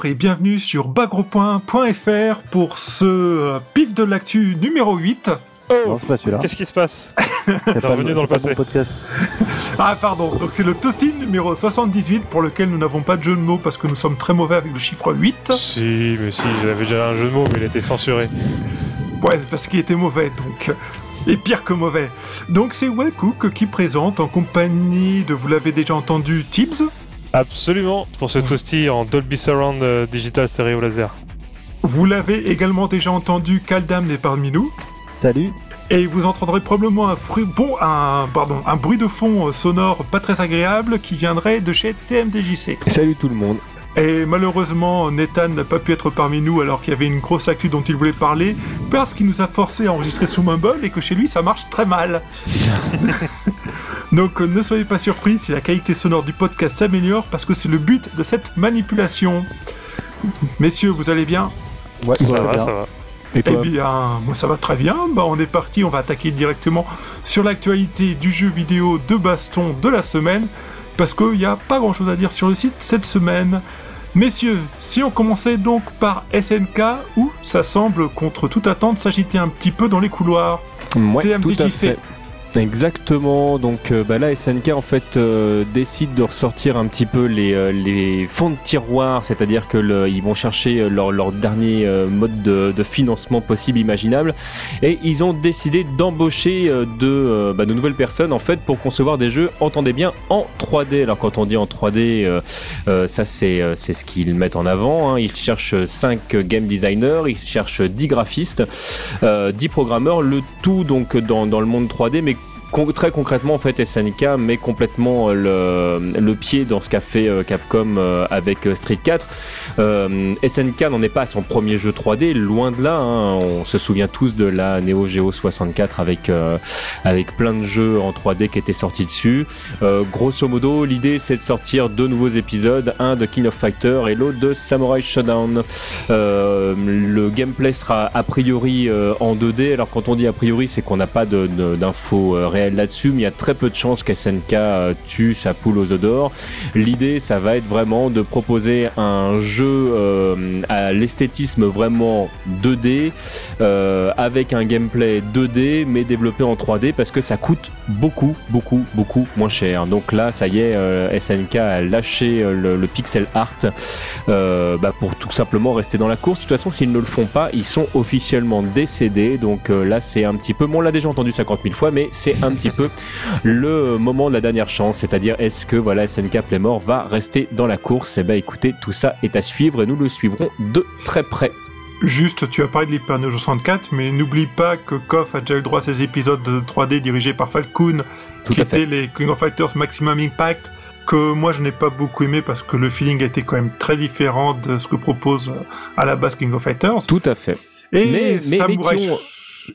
Bonjour et bienvenue sur bagropoint.fr pour ce euh, pif de l'actu numéro 8. Non, c'est pas celui-là. Qu'est-ce qui se passe C'est revenu dans le passé. podcast. Ah pardon, donc c'est le toasting numéro 78 pour lequel nous n'avons pas de jeu de mots parce que nous sommes très mauvais avec le chiffre 8. Si, mais si, j'avais déjà un jeu de mots, mais il été censuré. Ouais, parce qu'il était mauvais donc. Et pire que mauvais. Donc c'est Wellcook qui présente en compagnie de, vous l'avez déjà entendu, Tibbs. Absolument, pour ce toasty en Dolby Surround euh, Digital Stereo Laser. Vous l'avez également déjà entendu, Kaldam n'est parmi nous. Salut. Et vous entendrez probablement un, fruit, bon, un, pardon, un bruit de fond euh, sonore pas très agréable qui viendrait de chez TMDJC. Salut tout le monde. Et malheureusement, Nathan n'a pas pu être parmi nous alors qu'il y avait une grosse actu dont il voulait parler parce qu'il nous a forcé à enregistrer sous Mumble et que chez lui ça marche très mal. Donc euh, ne soyez pas surpris si la qualité sonore du podcast s'améliore parce que c'est le but de cette manipulation. Messieurs, vous allez bien? Ouais, Ça va, bien. ça va. Et Eh bien, moi ça va très bien. Bah, on est parti, on va attaquer directement sur l'actualité du jeu vidéo de baston de la semaine, parce qu'il n'y a pas grand chose à dire sur le site cette semaine. Messieurs, si on commençait donc par SNK, où ça semble, contre toute attente, s'agiter un petit peu dans les couloirs. Ouais, tout à TMDJC. fait. Exactement, donc euh, bah là SNK en fait euh, décide de ressortir un petit peu les, euh, les fonds de tiroir, c'est-à-dire que le- ils vont chercher euh, leur, leur dernier mode de, de financement possible imaginable et ils ont décidé d'embaucher de, bah, de nouvelles personnes en fait pour concevoir des jeux, entendez bien, en 3D. Alors quand on dit en 3D, euh, euh, ça c'est ce qu'ils mettent en avant, hein. ils cherchent 5 game designers, ils cherchent 10 graphistes, euh, 10 programmeurs, le tout donc dans, dans le monde 3D mais Très concrètement, en fait, SNK met complètement euh, le, pied dans ce qu'a fait euh, Capcom euh, avec Street 4. Euh, SNK n'en est pas à son premier jeu 3D, loin de là. hein. On se souvient tous de la Neo Geo 64 avec, euh, avec plein de jeux en 3D qui étaient sortis dessus. Grosso modo, l'idée c'est de sortir deux nouveaux épisodes, un de King of Fighter et l'autre de Samurai Showdown. Euh, le gameplay sera a priori en 2D. Alors quand on dit a priori, c'est qu'on n'a pas de- de- d'infos là-dessus, mais il y a très peu de chances qu'SNK euh, tue sa poule aux œufs d'or. L'idée, ça va être vraiment de proposer un jeu euh, à l'esthétisme vraiment 2D, euh, avec un gameplay 2D, mais développé en 3D, parce que ça coûte beaucoup, beaucoup, beaucoup moins cher. Donc là, ça y est, SNK a lâché le, pixel art bah, pour tout simplement rester dans la course. De toute façon, s'ils ne le font pas, ils sont officiellement décédés. Donc là, c'est un petit peu, bon, on l'a déjà entendu 50 000 fois, mais c'est un petit peu le moment de la dernière chance. C'est-à-dire, est-ce que voilà, SNK Playmore va rester dans la course? Et ben, écoutez, tout ça est à suivre et nous le suivrons de très près. Juste, tu as parlé de l'Hyper Neo 64, mais n'oublie pas que KOF a déjà eu le droit à ses épisodes de 3D dirigés par Falcon, Tout qui étaient les King of Fighters Maximum Impact, que moi je n'ai pas beaucoup aimé parce que le feeling était quand même très différent de ce que propose euh, à la base King of Fighters. Tout à fait. Et Mais- mais- Samurai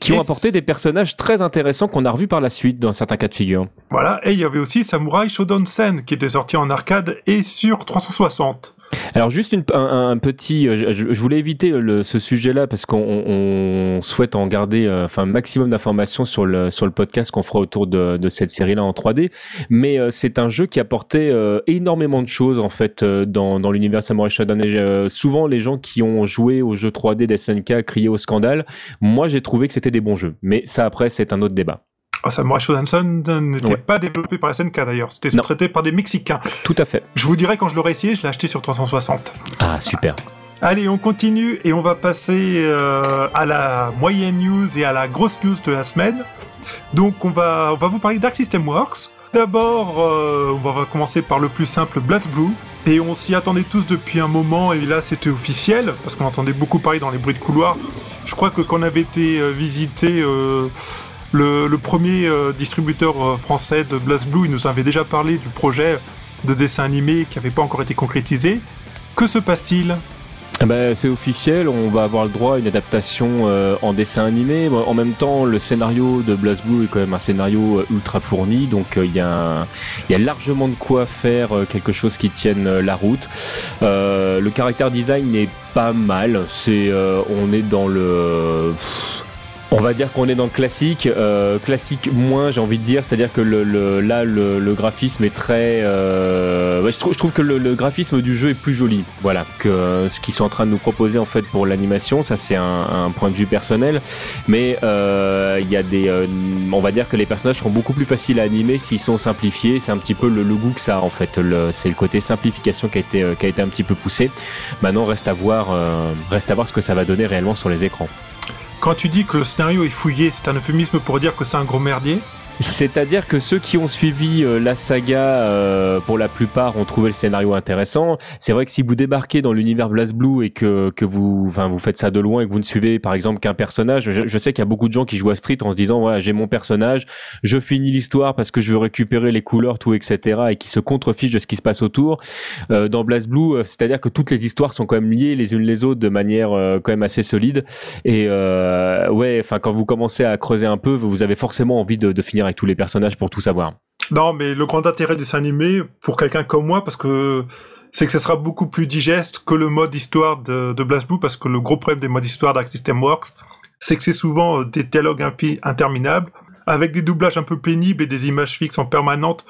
Qui ont apporté des personnages très intéressants qu'on a revus par la suite dans certains cas de figure. Voilà, et il y avait aussi Samurai Shodown Sen qui était sorti en arcade et sur 360. Alors juste une- un, petit, euh, je, je voulais éviter le- ce sujet-là parce qu'on on souhaite en garder euh, enfin un maximum d'informations sur le sur le podcast qu'on fera autour de, de cette série-là en 3D. Mais euh, c'est un jeu qui apportait euh, énormément de choses en fait euh, dans, dans l'univers Samurai Shodown. Et, souvent les gens qui ont joué aux jeux 3D d'SNK criaient au scandale. Moi j'ai trouvé que c'était des bons jeux. Mais ça après c'est un autre débat. Samurai Shodown Sen n'était Ouais. pas développé par la SNK d'ailleurs, c'était traité par des Mexicains. Tout à fait. Je vous dirai quand je l'aurai essayé, je l'ai acheté sur 360. Ah super. Allez, on continue et on va passer euh, à la moyenne news et à la grosse news de la semaine. Donc on va, on va vous parler d'Arc System Works. D'abord, euh, on va commencer par le plus simple, Blast Blue. Et on s'y attendait tous depuis un moment et là c'était officiel parce qu'on entendait beaucoup parler dans les bruits de couloir. Je crois que quand on avait été euh, visiter euh, le, premier euh, distributeur euh, français de Blast Blue, il nous avait déjà parlé du projet de dessin animé qui n'avait pas encore été concrétisé. Que se passe-t-il? Ah bah, c'est officiel, on va avoir le droit à une adaptation euh, en dessin animé. En même temps, le scénario de BlazBlue est quand même un scénario ultra fourni, donc il y, a largement de quoi faire quelque chose qui tienne la route. Le caractère design est pas mal, c'est, on est dans le... On va dire qu'on est dans le classique, euh, classique moins, j'ai envie de dire, c'est-à-dire que le, le- là, le, le graphisme est très. euh, je, trouve, je trouve que le, le graphisme du jeu est plus joli, voilà, que euh, ce qu'ils sont en train de nous proposer en fait pour l'animation. Ça, c'est un, un point de vue personnel, mais euh, il y a des, euh, on va dire que les personnages seront beaucoup plus faciles à animer s'ils sont simplifiés. C'est un petit peu le, goût que ça a en fait. C'est le côté simplification qui a été, qui a été un petit peu poussé. Maintenant, reste à voir, reste à voir ce que ça va donner réellement sur les écrans. Quand tu dis que le scénario est fouillé, c'est un euphémisme pour dire que c'est un gros merdier? C'est-à-dire que ceux qui ont suivi euh, la saga, euh, pour la plupart, ont trouvé le scénario intéressant. C'est vrai que si vous débarquez dans l'univers BlazBlue et que, que vous, enfin, vous faites ça de loin et que vous ne suivez par exemple qu'un personnage, je, je sais qu'il y a beaucoup de gens qui jouent à Street en se disant voilà j'ai mon personnage, je finis l'histoire parce que je veux récupérer les couleurs, tout etc. et qui se contrefichent de ce qui se passe autour. Euh, dans BlazBlue, euh, c'est-à-dire que toutes les histoires sont quand même liées les unes les autres de manière euh, quand même assez solide. Et euh, ouais, enfin quand vous commencez à creuser un peu, vous avez forcément envie de, de finir tous les personnages pour tout savoir. Non, mais le grand intérêt de dessin animé, pour quelqu'un comme moi, parce que c'est que ce sera beaucoup plus digeste que le mode histoire de, de parce que le gros problème des modes histoire d'Arc System Works, c'est que c'est souvent euh, des dialogues interminables, avec des doublages un peu pénibles et des images fixes en permanente.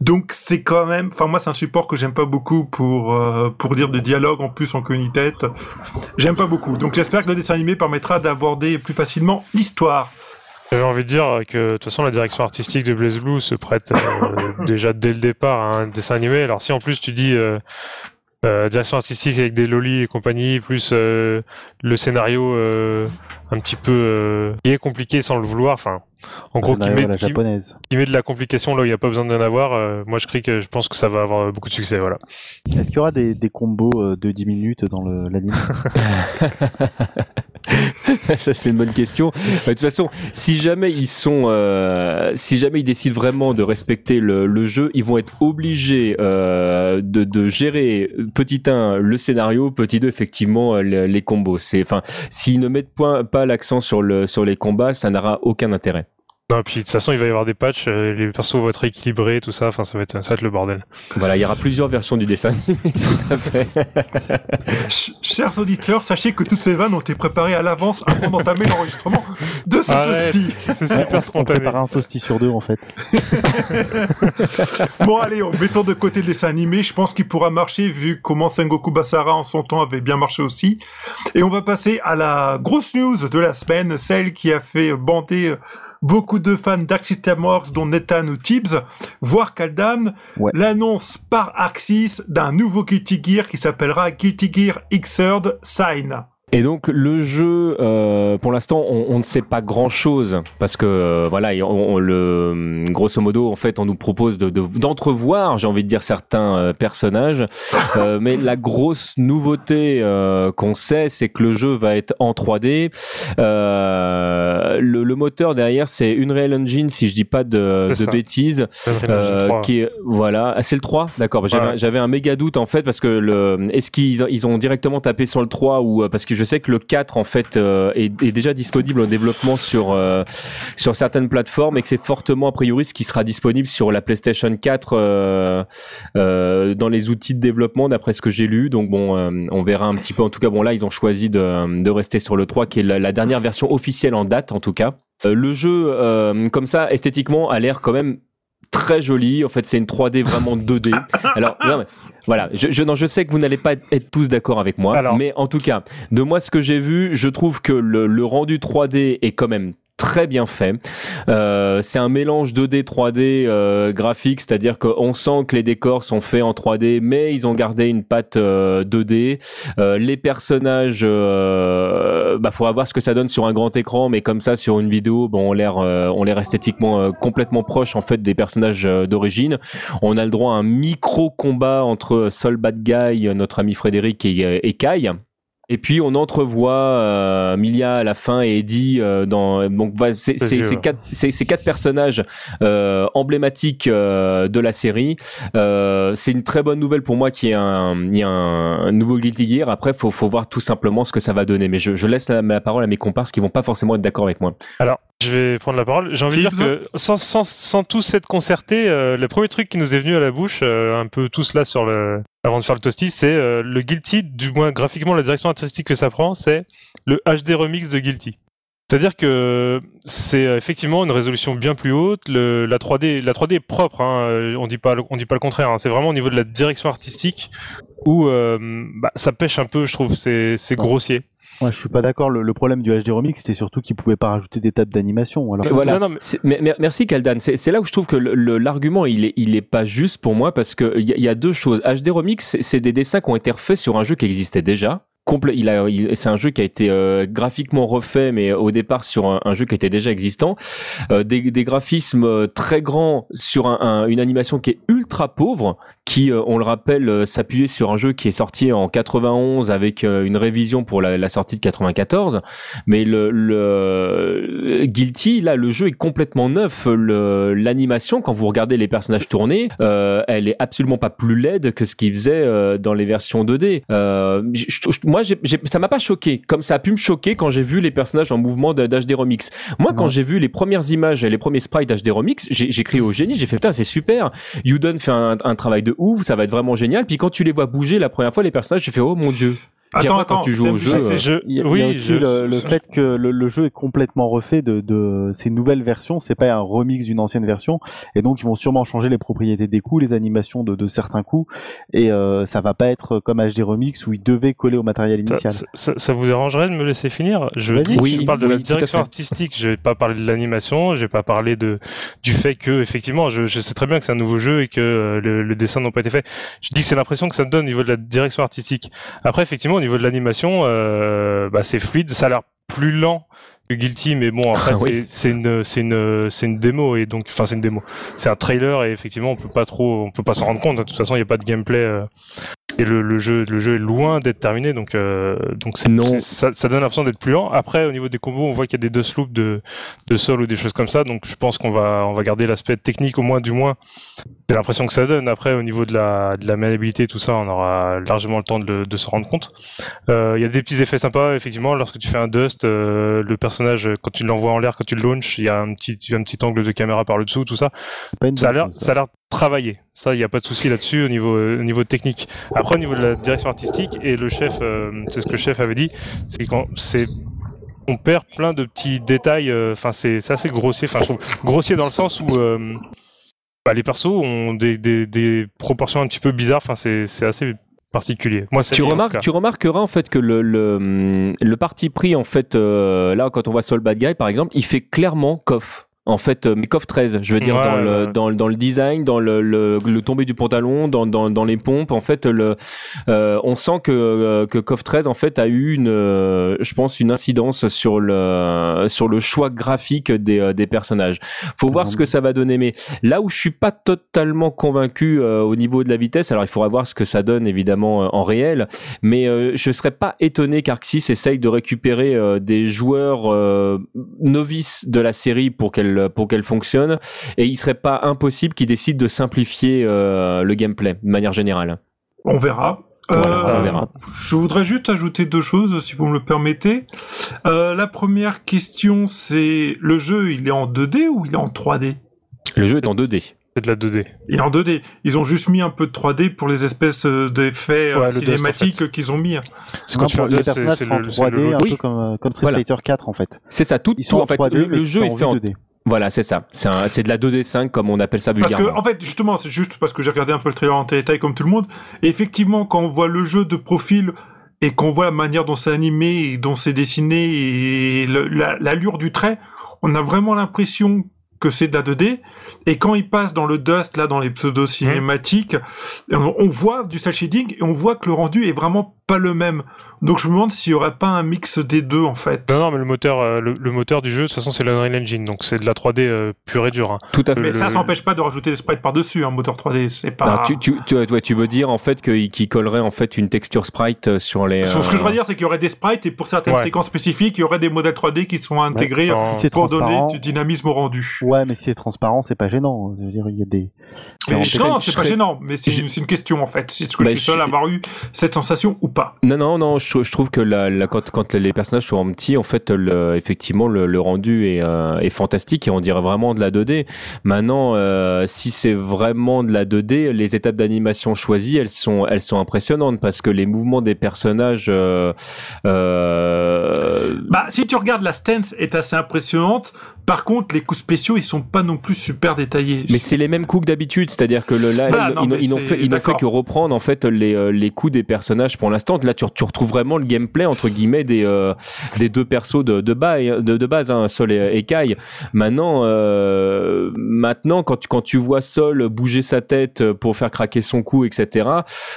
Donc c'est quand même, enfin moi c'est un support que j'aime pas beaucoup pour euh, pour dire des dialogues en plus en queue tête. J'aime pas beaucoup. Donc j'espère que le dessin animé permettra d'aborder plus facilement l'histoire. J'avais envie de dire que de toute façon la direction artistique de Blaze Blue se prête euh, déjà dès le départ à un dessin animé. Alors si en plus tu dis euh, euh, direction artistique avec des lolis et compagnie, plus euh, le scénario euh, un petit peu euh, qui est compliqué sans le vouloir, enfin en gros qui met, à la qui, japonaise. qui met de la complication là où il n'y a pas besoin d'en avoir, euh, moi je crie que je pense que ça va avoir beaucoup de succès. Voilà. Est-ce qu'il y aura des, des combos de 10 minutes dans l'anime? Ça c'est une bonne question. Euh, De toute façon, si jamais ils sont, euh, si jamais ils décident vraiment de respecter le, le jeu, ils vont être obligés euh, de, de gérer petit 1 le scénario, petit 2 effectivement euh, le- les combos. C'est, enfin, s'ils ne mettent pas l'accent sur le sur les combats, ça n'aura aucun intérêt. Non, puis de toute façon il va y avoir des patchs, euh, les persos vont être équilibrés, tout ça, enfin ça va être ça va être le bordel. Voilà, il y aura plusieurs versions du dessin animé, tout à fait. Ch- Chers auditeurs, sachez que toutes ces vannes ont été préparées à l'avance avant d'entamer l'enregistrement de ce Arrête. toasty. C'est On- super On spontané. prépare un toasty sur deux en fait. Bon allez, on- mettons de côté le dessin animé, je pense qu'il pourra marcher vu comment Sengoku Basara en son temps avait bien marché aussi. Et on va passer à la grosse news de la semaine, celle qui a fait bander beaucoup de fans System Works, dont Nathan ou Tibbs, voire Ouais. l'annonce par Axis d'un nouveau Guilty Gear qui s'appellera Guilty Gear Xrd Sign. Et donc le jeu, euh, pour l'instant, on, on ne sait pas grand-chose parce que euh, voilà, on, on le grosso modo, en fait, on nous propose de- de- d'entrevoir, j'ai envie de dire certains euh, personnages, Euh, mais la grosse nouveauté euh, qu'on sait, c'est que le jeu va être en 3D. Euh, le, le moteur derrière, c'est Unreal Engine, si je dis pas de, de bêtises. Unreal Engine Euh, 3. qui est voilà Ah, c'est le 3 d'accord j'avais Ouais. un méga doute en fait parce que le est-ce qu'ils ils ont directement tapé sur le 3 ou parce que je sais que le 4 en fait euh, est, est déjà disponible au développement sur euh, sur certaines plateformes et que c'est fortement a priori ce qui sera disponible sur la PlayStation 4 euh, euh, dans les outils de développement d'après ce que j'ai lu. Donc bon euh, on verra un petit peu. En tout cas bon là ils ont choisi de, de rester sur le 3 qui est la, la dernière version officielle en date en tout cas. Euh, le jeu euh, comme ça esthétiquement a l'air quand même très joli. En fait, c'est une 3D vraiment 2D. Alors, non, mais, voilà, je, je, non, je sais que vous n'allez pas être, être tous d'accord avec moi, Alors. mais en tout cas, de moi, ce que j'ai vu, je trouve que le, le rendu 3D est quand même très bien fait. Euh, c'est un mélange 2D 3D euh, graphique, c'est-à-dire qu'on sent que les décors sont faits en 3D, mais ils ont gardé une patte euh, 2D. Euh, les personnages, euh, bah faudra voir ce que ça donne sur un grand écran, mais comme ça sur une vidéo, bon, on l'air, euh, on l'air esthétiquement euh, complètement proche en fait des personnages euh, d'origine. On a le droit à un micro combat entre Sol Bad Guy, notre ami Frédéric et, euh, et Kai. Et puis on entrevoit euh, Milia à la fin et Eddie euh, dans donc voilà, c'est c'est quatre c'est c'est quatre personnages euh, emblématiques euh, de la série. Euh, c'est une très bonne nouvelle pour moi qu'il y ait un y a un, un nouveau Guilty Gear. Après faut faut voir tout simplement ce que ça va donner. Mais je, je laisse la, la parole à mes comparses qui vont pas forcément être d'accord avec moi. Alors, je vais prendre la parole. J'ai envie de dire que sans, sans, sans tous s'être concertés, euh, le premier truc qui nous est venu à la bouche, euh, un peu tous là sur le, avant de faire le toasty, c'est euh, le Guilty, du moins graphiquement la direction artistique que ça prend, c'est le HD remix de Guilty. C'est-à-dire que c'est effectivement une résolution bien plus haute. Le, la 3D, la 3D est propre. Hein, on dit pas, on dit pas le contraire. Hein. C'est vraiment au niveau de la direction artistique où euh, bah, ça pêche un peu. Je trouve c'est c'est grossier. Ouais, je suis pas d'accord. Le, le, problème du HD Remix, c'était surtout qu'il pouvait pas rajouter des tables d'animation. Alors... Voilà. Non, non, mais... merci Kaldan. C'est là où je trouve que l'argument il est, il est pas juste pour moi parce que il y, y, a deux choses. HD Remix, c'est des dessins qui ont été refaits sur un jeu qui existait déjà il c'est un jeu qui a été euh, graphiquement refait, mais au départ sur un, jeu qui était déjà existant. Euh, des, graphismes euh, très grands sur un, une animation qui est ultra pauvre, qui, on le rappelle, s'appuyait sur un jeu qui est sorti en 91 avec une révision pour la, sortie de 94. Mais le, Guilty, là, le jeu est complètement neuf. L'animation, quand vous regardez les personnages tournés, elle est absolument pas plus laide que ce qu'ils faisaient dans les versions 2D. moi, moi, ça m'a pas choqué, comme ça a pu me choquer quand j'ai vu les personnages en mouvement d'HD Remix. Moi, quand j'ai vu les premières images, les premiers sprites d'HD Remix, j'ai crié au génie, j'ai fait putain, c'est super. Yudon fait un, un, travail de ouf, ça va être vraiment génial. Puis quand tu les vois bouger la première fois, les personnages, j'ai fait oh mon dieu. Attends, attends, quand tu joues au jeu, euh, il y a, oui, aussi le, fait que le, jeu est complètement refait de, de ces nouvelles versions. C'est pas un remix d'une ancienne version, et donc ils vont sûrement changer les propriétés des coups, les animations de, de certains coups, et euh, ça va pas être comme HD Remix où il devait coller au matériel initial. Ça, ça, vous dérangerait de me laisser finir? Je, oui, je parle de la direction artistique. Je vais pas parler de l'animation. Je vais pas parler de du fait que effectivement, je, je sais très bien que c'est un nouveau jeu et que euh, le, le dessin n'a pas été fait. Je dis que c'est l'impression que ça me donne au niveau de la direction artistique. Après, effectivement au niveau de l'animation, euh, bah, c'est fluide. Ça a l'air plus lent Guilty, mais bon, après, ah c'est une, c'est une, c'est une démo et donc, enfin, c'est une démo. C'est un trailer et effectivement, on peut pas trop, on peut pas s'en rendre compte. De toute façon, il n'y a pas de gameplay. Euh, et le, le, jeu, le jeu est loin d'être terminé, donc euh, donc c'est, ça, ça, donne l'impression d'être plus lent. Après, au niveau des combos, on voit qu'il y a des deux loops de, de sol ou des choses comme ça, donc je pense qu'on va on va garder l'aspect technique au moins, du moins. C'est l'impression que ça donne. Après, au niveau de la de la maniabilité, tout ça, on aura largement le temps de, de se rendre compte. Euh, il y a des petits effets sympas, effectivement, lorsque tu fais un dust, euh, le personnage quand tu l'envoies en l'air, quand tu le launches, il y a un petit un petit angle de caméra par le dessous, tout ça. Ça a l'air ça a l'air travailler. Ça, il n'y a pas de souci là-dessus au niveau, au niveau technique. Après, au niveau de la direction artistique, et le chef, euh, c'est ce que le chef avait dit, c'est quand c'est on perd plein de petits détails. Euh, enfin, c'est assez grossier. Enfin, je trouve grossier dans le sens où euh, bah, les persos ont des, des, des, proportions un petit peu bizarres. Enfin, c'est assez particulier. Moi, tu, remarques, tu remarqueras en fait que le, le, le parti pris en fait là quand on voit Soul Bad Guy par exemple, il fait clairement coff en fait euh, Mekov 13 je veux dire dans, le, dans, dans, le design dans le, le, le tombé du pantalon dans, dans, dans, les pompes en fait le euh, on sent que euh, que CoF 13 en fait a eu une je pense une incidence sur le sur le choix graphique des, des personnages. Faut voir ce que ça va donner mais là où je suis pas totalement convaincu au niveau de la vitesse alors il faudra voir ce que ça donne évidemment en réel mais je serais pas étonné qu'Arxis essaye de récupérer des joueurs novices de la série pour qu'elle pour qu'elle fonctionne. Et il serait pas impossible qu'ils décident de simplifier euh, le gameplay de manière générale. On verra. Euh, je voudrais juste ajouter deux choses, si vous me le permettez. Euh, la première question, c'est le jeu, il est en 2D ou il est en 3D Le jeu est en 2D. C'est de la 2D. Il est en 2D. Ils ont juste mis un peu de 3D pour les espèces d'effets cinématiques qu'ils ont mis. C'est quand les personnages sont en 3D, un peu comme, comme Street Fighter 4 en fait. C'est ça, tout. Ils sont en, fait, le, jeu est fait en 2D. Voilà, c'est ça. C'est de la 2D5 comme on appelle ça vulgairement. Parce que, en fait, justement, c'est juste parce que j'ai regardé un peu le trailer en détail comme tout le monde. Et effectivement, quand on voit le jeu de profil et qu'on voit la manière dont c'est animé et dont c'est dessiné et l'allure du trait, on a vraiment l'impression que c'est de la 2D. Et quand il passe dans le dust, là, dans les pseudo-cinématiques, on, on, voit du cel shading et on voit que le rendu est vraiment pas le même. Donc je me demande s'il y aurait pas un mix des deux en fait. Non, non, mais le moteur, euh, le, moteur du jeu, de toute façon, c'est l'Unreal Engine, donc c'est de la 3D euh, pure et dure. Hein. Tout à fait. Mais ça s'empêche pas de rajouter des sprites par dessus, un moteur 3D, c'est pas. tu, tu, tu, tu, veux dire en fait qu'il collerait en fait une texture sprite euh, sur les. Ce que je veux dire, c'est qu'il y aurait des sprites et pour certaines séquences spécifiques, il y aurait des modèles 3D qui sont intégrés pour donner du dynamisme au rendu. Ouais, mais si c'est transparent, c'est pas gênant. Je veux dire, il y a des. Mais non, c'est pas gênant, mais c'est une, une, question en fait. C'est ce que je suis seul à avoir eu cette sensation ou pas? Non, non, non je, trouve que la, quand, quand, les personnages sont en petit, en fait, le, effectivement, le, rendu est, euh, est, fantastique et on dirait vraiment de la 2D. Maintenant, euh, si c'est vraiment de la 2D, les étapes d'animation choisies, elles sont, elles sont impressionnantes parce que les mouvements des personnages. Euh, bah, si tu regardes la stance est assez impressionnante. Par contre, les coups spéciaux, ils sont pas non plus super détaillés. Mais c'est les mêmes coups que d'habitude, c'est-à-dire que le, là, bah, ils, n'ont fait, fait, que reprendre en fait les, les coups des personnages pour l'instant. Là, tu, tu, retrouves vraiment le gameplay entre guillemets des, euh, des deux persos de, de, base, de, de base hein, Sol et, Kai. Maintenant, euh, maintenant quand, tu, quand tu vois Sol bouger sa tête pour faire craquer son cou, etc.,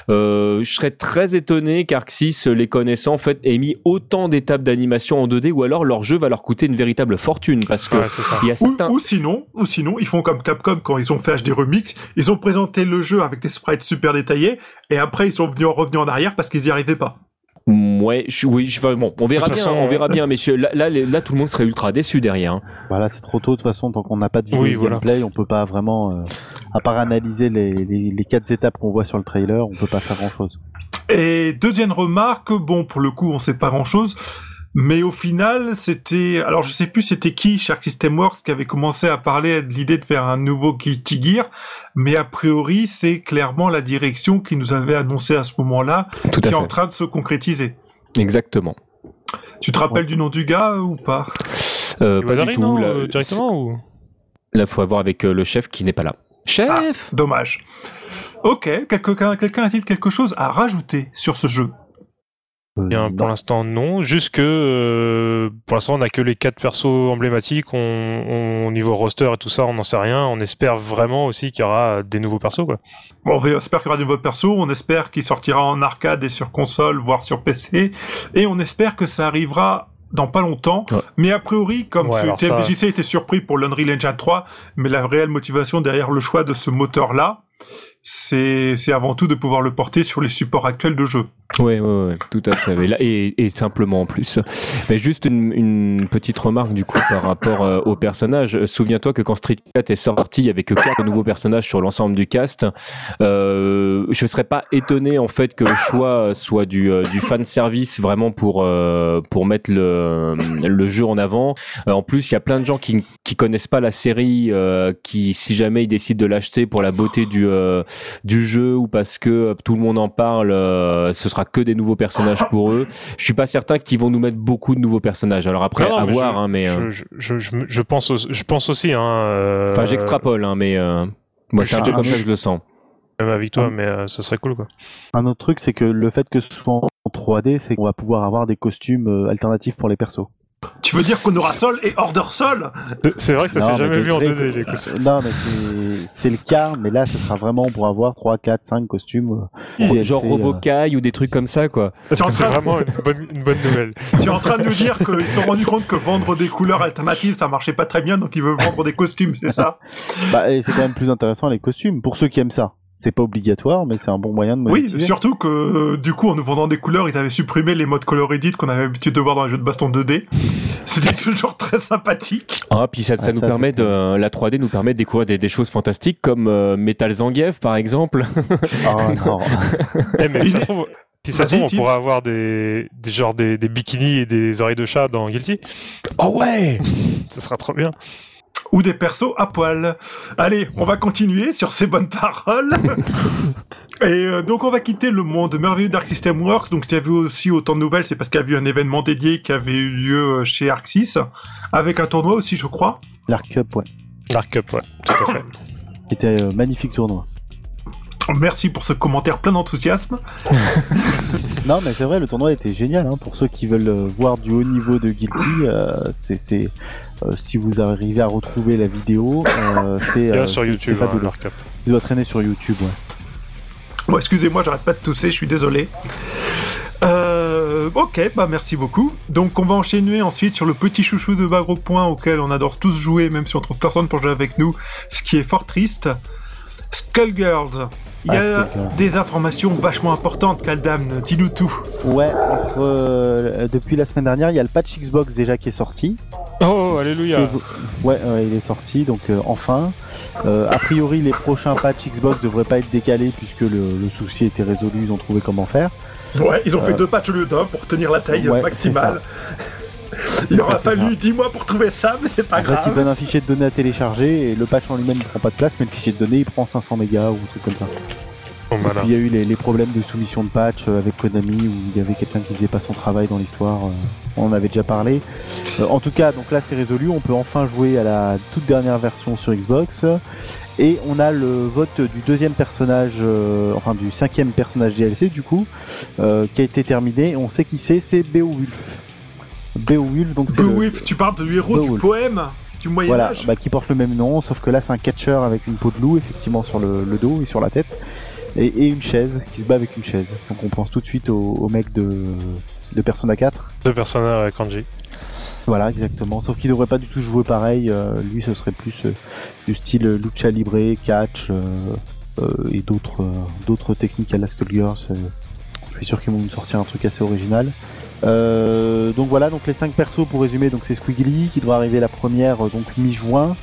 euh, je serais très étonné qu'Arxis, les connaissant, en fait, ait mis autant d'étapes d'animation en 2D ou alors leur jeu va leur coûter une véritable fortune parce que il y a certains... ou, sinon, ou sinon, ils font comme Capcom quand ils ont fait HD Remix, ils ont présenté le jeu avec des sprites super détaillés et après ils sont venus revenus en arrière parce qu'ils n'y arrivaient pas. Ouais, je, oui, je, bon, on verra bien, on verra bien, messieurs. Là, là, là, tout le monde serait ultra déçu derrière. Hein. Voilà, c'est trop tôt de toute façon, tant qu'on n'a pas de vidéo gameplay, on peut pas vraiment, euh, à part analyser les, les, les quatre étapes qu'on voit sur le trailer, on peut pas faire grand chose. Et deuxième remarque, bon, pour le coup, on sait pas grand chose. Mais au final, c'était, alors je sais plus c'était qui, Shark System Works, qui avait commencé à parler de l'idée de faire un nouveau Guilty Gear, mais a priori, c'est clairement la direction qui nous avait annoncé à ce moment-là, qui est en train de se concrétiser. Exactement. Tu te rappelles du nom du gars ou pas? Euh, Pas du tout. Là, directement ou? Là, faut avoir avec euh, le chef qui n'est pas là. Chef ah, Dommage. Ok, quelqu'un quelqu'un a-t-il quelque chose à rajouter sur ce jeu? Bien, pour l'instant, non. Juste que euh, pour l'instant, on n'a que les quatre persos emblématiques. On, au niveau roster et tout ça, on n'en sait rien. On espère vraiment aussi qu'il y aura des nouveaux persos. Quoi. on espère qu'il y aura des nouveaux persos. On espère qu'il sortira en arcade et sur console, voire sur PC. Et on espère que ça arrivera dans pas longtemps. Mais a priori, comme ouais, TFDJC était surpris pour l'Unreal Engine 3, mais la réelle motivation derrière le choix de ce moteur-là, c'est avant tout de pouvoir le porter sur les supports actuels de jeu. Oui, ouais, ouais, tout à fait. Et, simplement en plus. Mais juste une, petite remarque du coup par rapport euh, au personnage. Souviens-toi que quand Street 4 est sorti, il y avait que quatre nouveaux personnages sur l'ensemble du cast. Euh, je ne serais pas étonné en fait que le choix soit du, euh, du fan service vraiment pour pour mettre le, le jeu en avant. en plus, il y a plein de gens qui qui connaissent pas la série, qui si jamais ils décident de l'acheter pour la beauté du du jeu ou parce que tout le monde en parle, ce sera que des nouveaux personnages pour eux. Je suis pas certain qu'ils vont nous mettre beaucoup de nouveaux personnages. Alors après, à voir, hein, mais euh, je, je, je, pense, je pense aussi. Hein, euh, Enfin, j'extrapole, hein, mais euh, moi, c'est un peu comme ça que je le sens. Même avec toi, mais ça serait cool, quoi. Un autre truc, c'est que le fait que ce soit en 3D, c'est qu'on va pouvoir avoir des costumes alternatifs pour les persos. Tu veux dire qu'on aura Sol et Order Sol C'est vrai que ça s'est jamais vu en 2D les costumes. Non mais c'est le cas, mais là ce sera vraiment pour avoir 3, 4, 5 costumes. Euh, genre Robokai ou des trucs comme ça quoi. C'est vraiment une bonne, une bonne, nouvelle. Tu es en train de nous dire qu'ils se sont rendus compte que vendre des couleurs alternatives ça marchait pas très bien donc ils veulent vendre des costumes, c'est ça Bah c'est quand même plus intéressant les costumes pour ceux qui aiment ça c'est pas obligatoire, mais c'est un bon moyen de monétiser. Oui, surtout que euh, du coup, en nous vendant des couleurs, ils avaient supprimé les modes color edit qu'on avait l'habitude de voir dans les jeux de baston 2D. C'était toujours très sympathique. Ah, puis ça, ça ah, nous permet de, la 3D nous permet de découvrir des, choses fantastiques comme euh, Metal Zangief, par exemple. oh non. Eh, mais si ça se trouve, on pourra avoir des, des genres des, des bikinis et des oreilles de chat dans Guilty. Oh ouais! ça sera trop bien ou des persos à poil. Allez, on va continuer sur ces bonnes paroles. Et euh, donc on va quitter le monde merveilleux d'Arc System Works. Donc s'il y avait aussi autant de nouvelles, c'est parce qu'il y a eu un événement dédié qui avait eu lieu euh, chez Arxis, avec un tournoi aussi, je crois. L'Arc Cup, ouais. L'Arc Cup, ouais, tout à fait. C'était un euh, magnifique tournoi. Merci pour ce commentaire plein d'enthousiasme. non, mais c'est vrai, le tournoi était génial. Hein. Pour ceux qui veulent voir du haut niveau de Guilty, c'est euh, si vous arrivez à retrouver la vidéo, euh, c'est euh, sur YouTube. Hein, Il doit traîner sur YouTube, ouais. Bon, excusez-moi, j'arrête pas de tousser, je suis désolé. ok, bah merci beaucoup. Donc on va enchaîner ensuite sur le petit chouchou de Bagro Point auquel on adore tous jouer, même si on trouve personne pour jouer avec nous, ce qui est fort triste. Skullgirls. Il y a ah, des informations vachement importantes, Kaldam, dis-nous tout. Ouais, depuis la semaine dernière, il y a le patch Xbox déjà qui est sorti. Oh, alléluia. Ouais, il est sorti, donc euh, enfin. Euh, a priori, les prochains patchs Xbox devraient pas être décalés puisque le, souci était résolu, ils ont trouvé comment faire. Ouais, ils ont fait deux patchs au lieu d'un pour tenir la taille maximale. Il aura fallu 10 mois pour trouver ça, mais c'est pas en grave. En fait, ils donnent un fichier de données à télécharger et le patch en lui-même il prend pas de place, mais le fichier de données il prend 500 mégas ou un truc comme ça. Puis il y a eu les, problèmes de soumission de patch euh, avec Konami où il y avait quelqu'un qui faisait pas son travail dans l'histoire. Euh, on en avait déjà parlé. Euh, en tout cas, donc là c'est résolu. On peut enfin jouer à la toute dernière version sur Xbox. Et on a le vote du deuxième personnage, enfin du cinquième personnage DLC du coup, qui a été terminé. On sait qui c'est, c'est Beowulf. Beowulf, donc c'est. Beowulf, tu parles du héros du poème du Moyen voilà, bah, qui porte le même nom, sauf que là c'est un catcher avec une peau de loup effectivement sur le dos et sur la tête et, une chaise, qui se bat avec une chaise. Donc on pense tout de suite au, mec de, de Persona 4. De Persona Kanji. Voilà, exactement. Sauf qu'il devrait pas du tout jouer pareil. Euh, lui, ce serait plus euh, du style lucha libre, catch euh, et d'autres d'autres techniques à la Skullgirls. je suis sûr qu'ils vont nous sortir un truc assez original. Donc voilà, donc les 5 persos pour résumer, donc c'est Squiggly qui doit arriver la première donc mi-juin.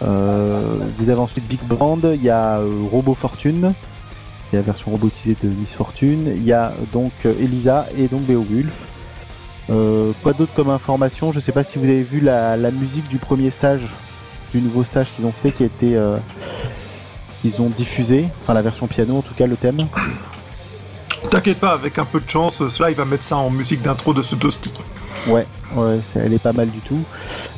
vous avez ensuite Big Brand, il y a Robo Fortune, la version robotisée de Miss Fortune. Il y a donc euh, Elisa et donc Beowulf. Euh, quoi d'autre comme information? Je sais pas si vous avez vu la, musique du premier stage, du nouveau stage qu'ils ont fait, qui a été, euh, ils ont diffusé, enfin la version piano en tout cas le thème. T'inquiète pas, avec un peu de chance, cela il va mettre ça en musique d'intro de ce toasty. Ouais, ouais, elle est pas mal du tout.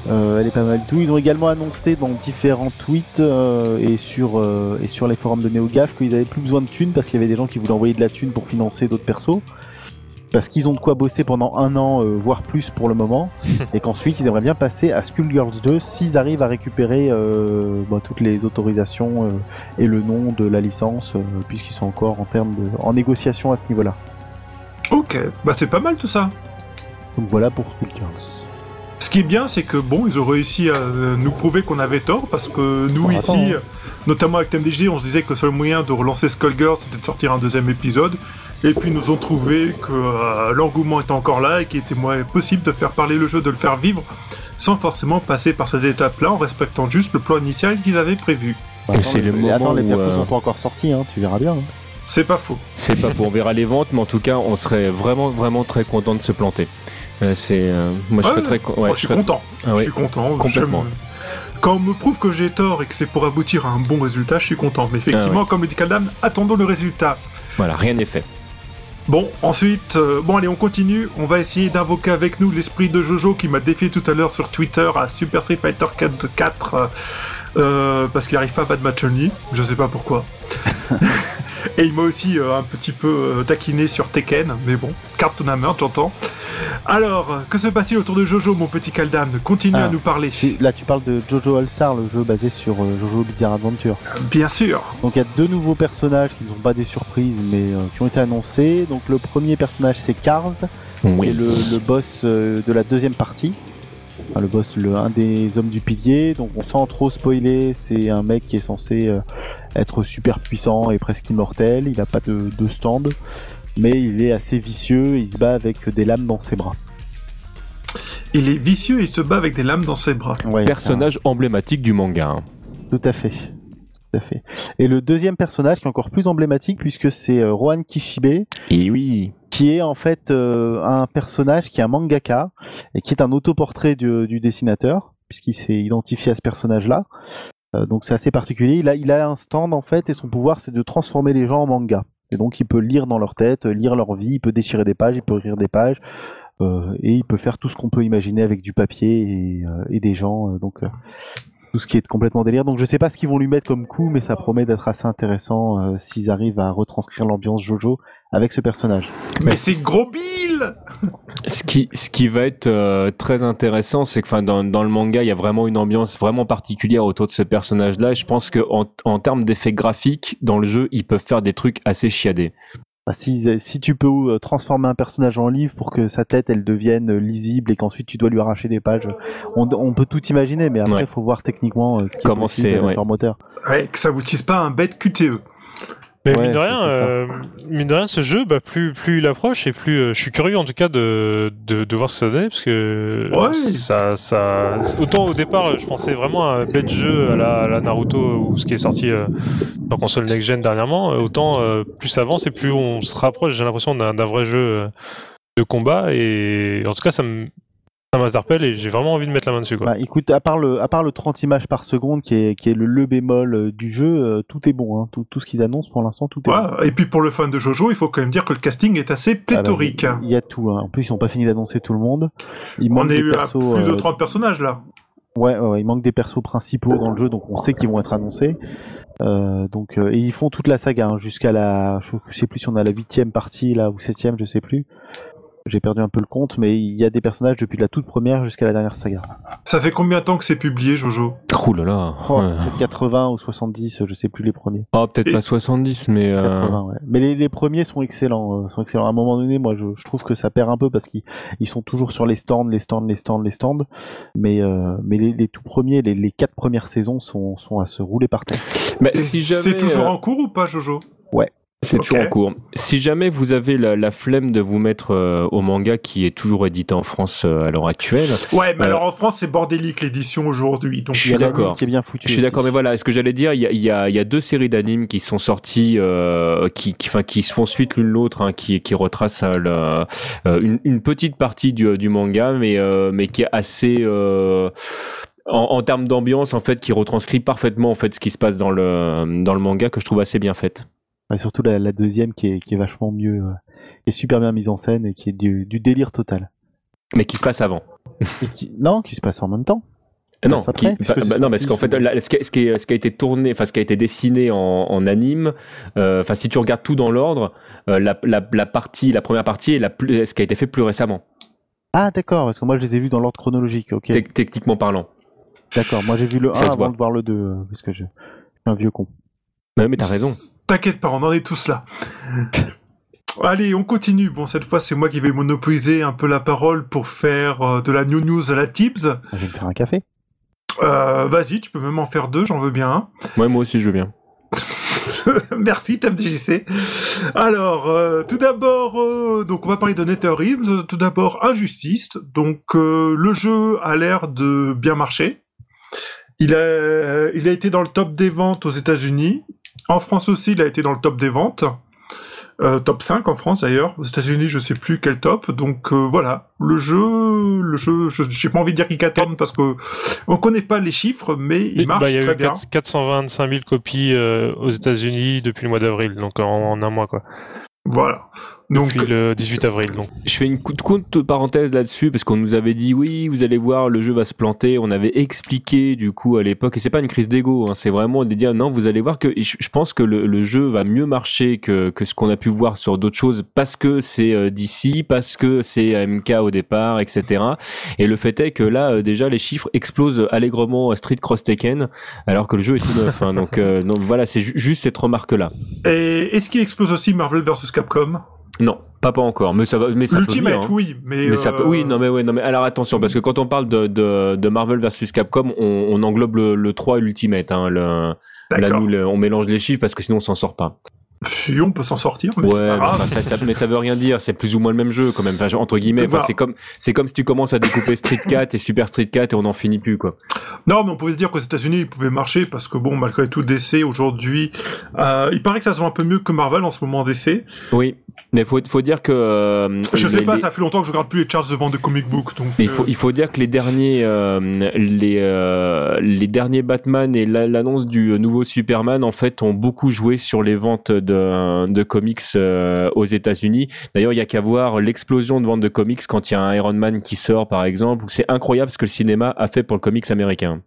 Euh, elle est pas mal du tout. Ils ont également annoncé dans différents tweets euh, et sur euh, et sur les forums de NeoGaf qu'ils avaient plus besoin de thunes parce qu'il y avait des gens qui voulaient envoyer de la thune pour financer d'autres persos. Parce qu'ils ont de quoi bosser pendant un an, voire plus pour le moment, et qu'ensuite ils aimeraient bien passer à Skullgirls 2 s'ils arrivent à récupérer bah, toutes les autorisations et le nom de la licence, puisqu'ils sont encore en termes de en négociation à ce niveau-là. Ok, bah c'est pas mal tout ça. Donc voilà pour Skullgirls. Ce qui est bien, c'est que bon, ils ont réussi à nous prouver qu'on avait tort, parce que nous ici, hein. notamment avec TMDG, on se disait que le seul moyen de relancer Skullgirls, c'était de sortir un deuxième épisode. Et puis nous ont trouvé que euh, l'engouement était encore là et qu'il était possible de faire parler le jeu, de le faire vivre, sans forcément passer par cette étape-là, en respectant juste le plan initial qu'ils avaient prévu. c'est le moment attends, les persos euh, sont pas encore sortis, hein, tu verras bien. Hein. C'est pas faux. C'est pas faux, on verra les ventes, mais en tout cas, on serait vraiment, vraiment très content de se planter. Euh, c'est euh, moi je, très... je suis content. Ah je suis content. Complètement. Quand on me prouve que j'ai tort et que c'est pour aboutir à un bon résultat, je suis content. Mais effectivement, ah comme le dit Kaldam, attendons le résultat. Voilà, rien n'est fait. Bon, ensuite, euh, bon allez, on continue. On va essayer d'invoquer avec nous l'esprit de Jojo qui m'a défié tout à l'heure sur Twitter à Super Street Fighter 4, 4 parce qu'il n'arrive pas à battre match only. Je sais pas pourquoi. Et il m'a aussi un petit peu taquiné sur Tekken, mais bon, carte tournament, j'entends. Alors, que se passe-t-il autour de Jojo, mon petit Kaldam Continue à nous parler. Là, tu parles de Jojo All-Star, le jeu basé sur euh, Jojo Bizarre Adventure. Bien sûr. Donc, il y a deux nouveaux personnages qui ne sont pas des surprises, mais euh, qui ont été annoncés. Donc, le premier personnage, c'est Cars, qui est le, boss euh, de la deuxième partie. Le boss, le, un des hommes du pilier. Donc, on sans trop spoiler, c'est un mec qui est censé être super puissant et presque immortel. Il n'a pas de, de stand mais il est assez vicieux, il se bat avec des lames dans ses bras. Il est vicieux et il se bat avec des lames dans ses bras. personnage emblématique du manga. Hein. Tout à fait. Tout à fait. Et le deuxième personnage qui est encore plus emblématique puisque c'est euh, Rohan Kishibe. Et oui. Qui est en fait euh, un personnage qui est un mangaka et qui est un autoportrait du, du dessinateur puisqu'il s'est identifié à ce personnage-là. Euh, donc c'est assez particulier. Il a, il a un stand en fait et son pouvoir c'est de transformer les gens en manga. Et donc il peut lire dans leur tête, lire leur vie, il peut déchirer des pages, il peut rire des pages, euh, et il peut faire tout ce qu'on peut imaginer avec du papier et, euh, des gens. Euh, donc tout ce qui est complètement délire. Donc je sais pas ce qu'ils vont lui mettre comme coup, mais ça promet d'être assez intéressant s'ils arrivent à retranscrire l'ambiance Jojo avec ce personnage. Mais c'est gros Bill ce qui, ce qui va être euh, très intéressant, c'est que dans, dans le manga, il y a vraiment une ambiance vraiment particulière autour de ce personnage-là. Et je pense qu'en en, termes d'effets graphiques, dans le jeu, ils peuvent faire des trucs assez chiadés. Bah, si, si, tu peux euh, transformer un personnage en livre pour que sa tête elle devienne lisible et qu'ensuite tu dois lui arracher des pages, on, on peut tout imaginer, mais après il faut voir techniquement euh, ce qui Comment est possible moteur. Ouais, que ça vous utilise pas un bête QTE. Mais mine, de rien, euh, mine de rien, ce jeu, bah, plus, plus il approche et plus euh, je suis curieux en tout cas de, de, de, voir ce que ça donne parce que ça, ça, autant au départ, je pensais vraiment à un bête jeu à la, la, Naruto ou ce qui est sorti euh, sur console next-gen dernièrement, autant plus ça avance et plus on se rapproche, j'ai l'impression d'un vrai jeu de combat et en tout cas ça me ça m'interpelle et j'ai vraiment envie de mettre la main dessus. Quoi. Bah, écoute, à part, le, à part le 30 images par seconde qui est, qui est le, le bémol euh, du jeu, euh, tout est bon. Hein. Tout, tout, ce qu'ils annoncent pour l'instant, tout est bon. Et puis pour le fan de Jojo, il faut quand même dire que le casting est assez ah bah, pléthorique. il y a tout. Hein. En plus, ils n'ont pas fini d'annoncer tout le monde. Il on est eu à plus de 30 euh, personnages là. Ouais, ouais, il manque des persos principaux dans le jeu, donc on sait qu'ils vont être annoncés. Euh, donc, et ils font toute la saga hein, jusqu'à la, je, sais plus si on a la huitième partie là ou septième, je sais plus. J'ai perdu un peu le compte, mais il y a des personnages depuis la toute première jusqu'à la dernière saga. Ça fait combien de temps que c'est publié, Jojo? Ouh là là. Oh, c'est 80 ou 70, je sais plus les premiers. Oh, peut-être pas 70, mais. 80, euh, ouais. Mais les, les, premiers sont excellents, euh, sont excellents. À un moment donné, moi, je, je trouve que ça perd un peu parce qu'ils ils sont toujours sur les stands, les stands, les stands, les stands. Mais, euh, mais les, les, tout premiers, les, les quatre premières saisons sont, sont à se rouler par terre. Mais si C'est toujours en cours ou pas, Jojo? Ouais. C'est toujours en cours. Si jamais vous avez la, flemme de vous mettre euh, au manga qui est toujours édité en France euh, à l'heure actuelle. Ouais, mais euh, alors en France c'est bordélique l'édition aujourd'hui. Donc je suis d'accord. bien foutu. Je suis d'accord, mais voilà, est-ce que j'allais dire, il y a, y, y a, deux séries d'animes qui sont sorties, qui, qui, enfin, qui se font suite l'une l'autre, hein, qui, qui retracent une, une, petite partie du, du manga, mais mais qui est assez en, en, termes d'ambiance en fait qui retranscrit parfaitement en fait ce qui se passe dans le dans le manga que je trouve assez bien faite. Et surtout la, la deuxième qui est, qui est, vachement mieux, euh, qui est super bien mise en scène et qui est du, du délire total. Mais qui se passe avant. non, qui se passe en même temps. Non, qui, bah, bah, non, parce qu'en fait, ce, qui, ce, qui ce, qui, a été tourné, enfin, ce qui a été dessiné en, en anime, euh, enfin, si tu regardes tout dans l'ordre, euh, la, la, la, partie, la première partie est la plus, ce qui a été fait plus récemment. Ah, d'accord, parce que moi, je les ai vus dans l'ordre chronologique, ok. techniquement parlant. D'accord, moi, j'ai vu le 1 avant de voir le 2, parce que je, je suis un vieux con. Ouais, mais t'as raison. T'inquiète pas, on en est tous là. Allez, on continue. Bon, cette fois, c'est moi qui vais monopoliser un peu la parole pour faire euh, de la new news à la tips. Je vais me faire un café. Euh, Vas-y, tu peux même en faire deux, j'en veux bien un. Ouais, moi aussi, je veux bien. Merci, TMDJC. Alors, euh, tout d'abord, euh, donc on va parler de NetherRealms. Tout d'abord, Injustice. Donc, euh, le jeu a l'air de bien marcher. Il a, il a été dans le top des ventes aux États-Unis. En France aussi, il a été dans le top des ventes. Euh, top 5 en France d'ailleurs. Aux États-Unis, je sais plus quel top. Donc euh, voilà, le jeu, le jeu, je j'ai pas envie de dire qu'il cartonne parce que on connaît pas les chiffres, mais il marche bah, y a très eu bien. 425 000 copies euh, aux États-Unis depuis le mois d'avril, donc en, un mois quoi. Voilà. Donc, Depuis le 18 avril, donc. Je fais une courte parenthèse là-dessus parce qu'on nous avait dit oui, vous allez voir, le jeu va se planter. On avait expliqué du coup à l'époque et c'est pas une crise d'ego, hein, c'est vraiment de dire non, vous allez voir que je pense que le, le jeu va mieux marcher que, que ce qu'on a pu voir sur d'autres choses parce que c'est euh, d'ici, parce que c'est AMK au départ, etc. Et le fait est que là euh, déjà les chiffres explosent allègrement à Street Cross Tekken alors que le jeu est tout neuf. Hein, donc, euh, donc voilà, c'est juste cette remarque là. Et est-ce qu'il explose aussi Marvel vs Capcom? Non, pas pas encore, mais ça va, mais ça L'Ultimate, peut venir, hein. oui, mais, mais ça peut, oui, non mais ouais, non mais alors attention parce que quand on parle de, de, de Marvel versus Capcom, on, on englobe le, le 3 et l'Ultimate. Hein, le, là, nous, le, on mélange les chiffres parce que sinon on s'en sort pas. Si on peut s'en sortir, mais ouais, enfin, ça, ça, mais ça veut rien dire. C'est plus ou moins le même jeu quand même. Enfin, entre guillemets, enfin, c'est comme c'est comme si tu commences à découper Street 4 et Super Street 4 et on n'en finit plus quoi. Non, mais on pouvait se dire qu'aux États-Unis, il pouvait marcher parce que bon, malgré tout, DC aujourd'hui, euh, il paraît que ça se vend un peu mieux que Marvel en ce moment DC. Oui, mais faut faut dire que euh, je sais les, pas, ça fait longtemps que je regarde plus les charts de vente de comic book, donc. Il faut euh... il faut dire que les derniers les euh, les derniers Batman et l'annonce du nouveau Superman en fait ont beaucoup joué sur les ventes de de comics euh, aux États-Unis. D'ailleurs, il y a qu'à voir l'explosion de vente de comics quand il y a un Iron Man qui sort, par exemple. C'est incroyable ce que le cinéma a fait pour le comics américain.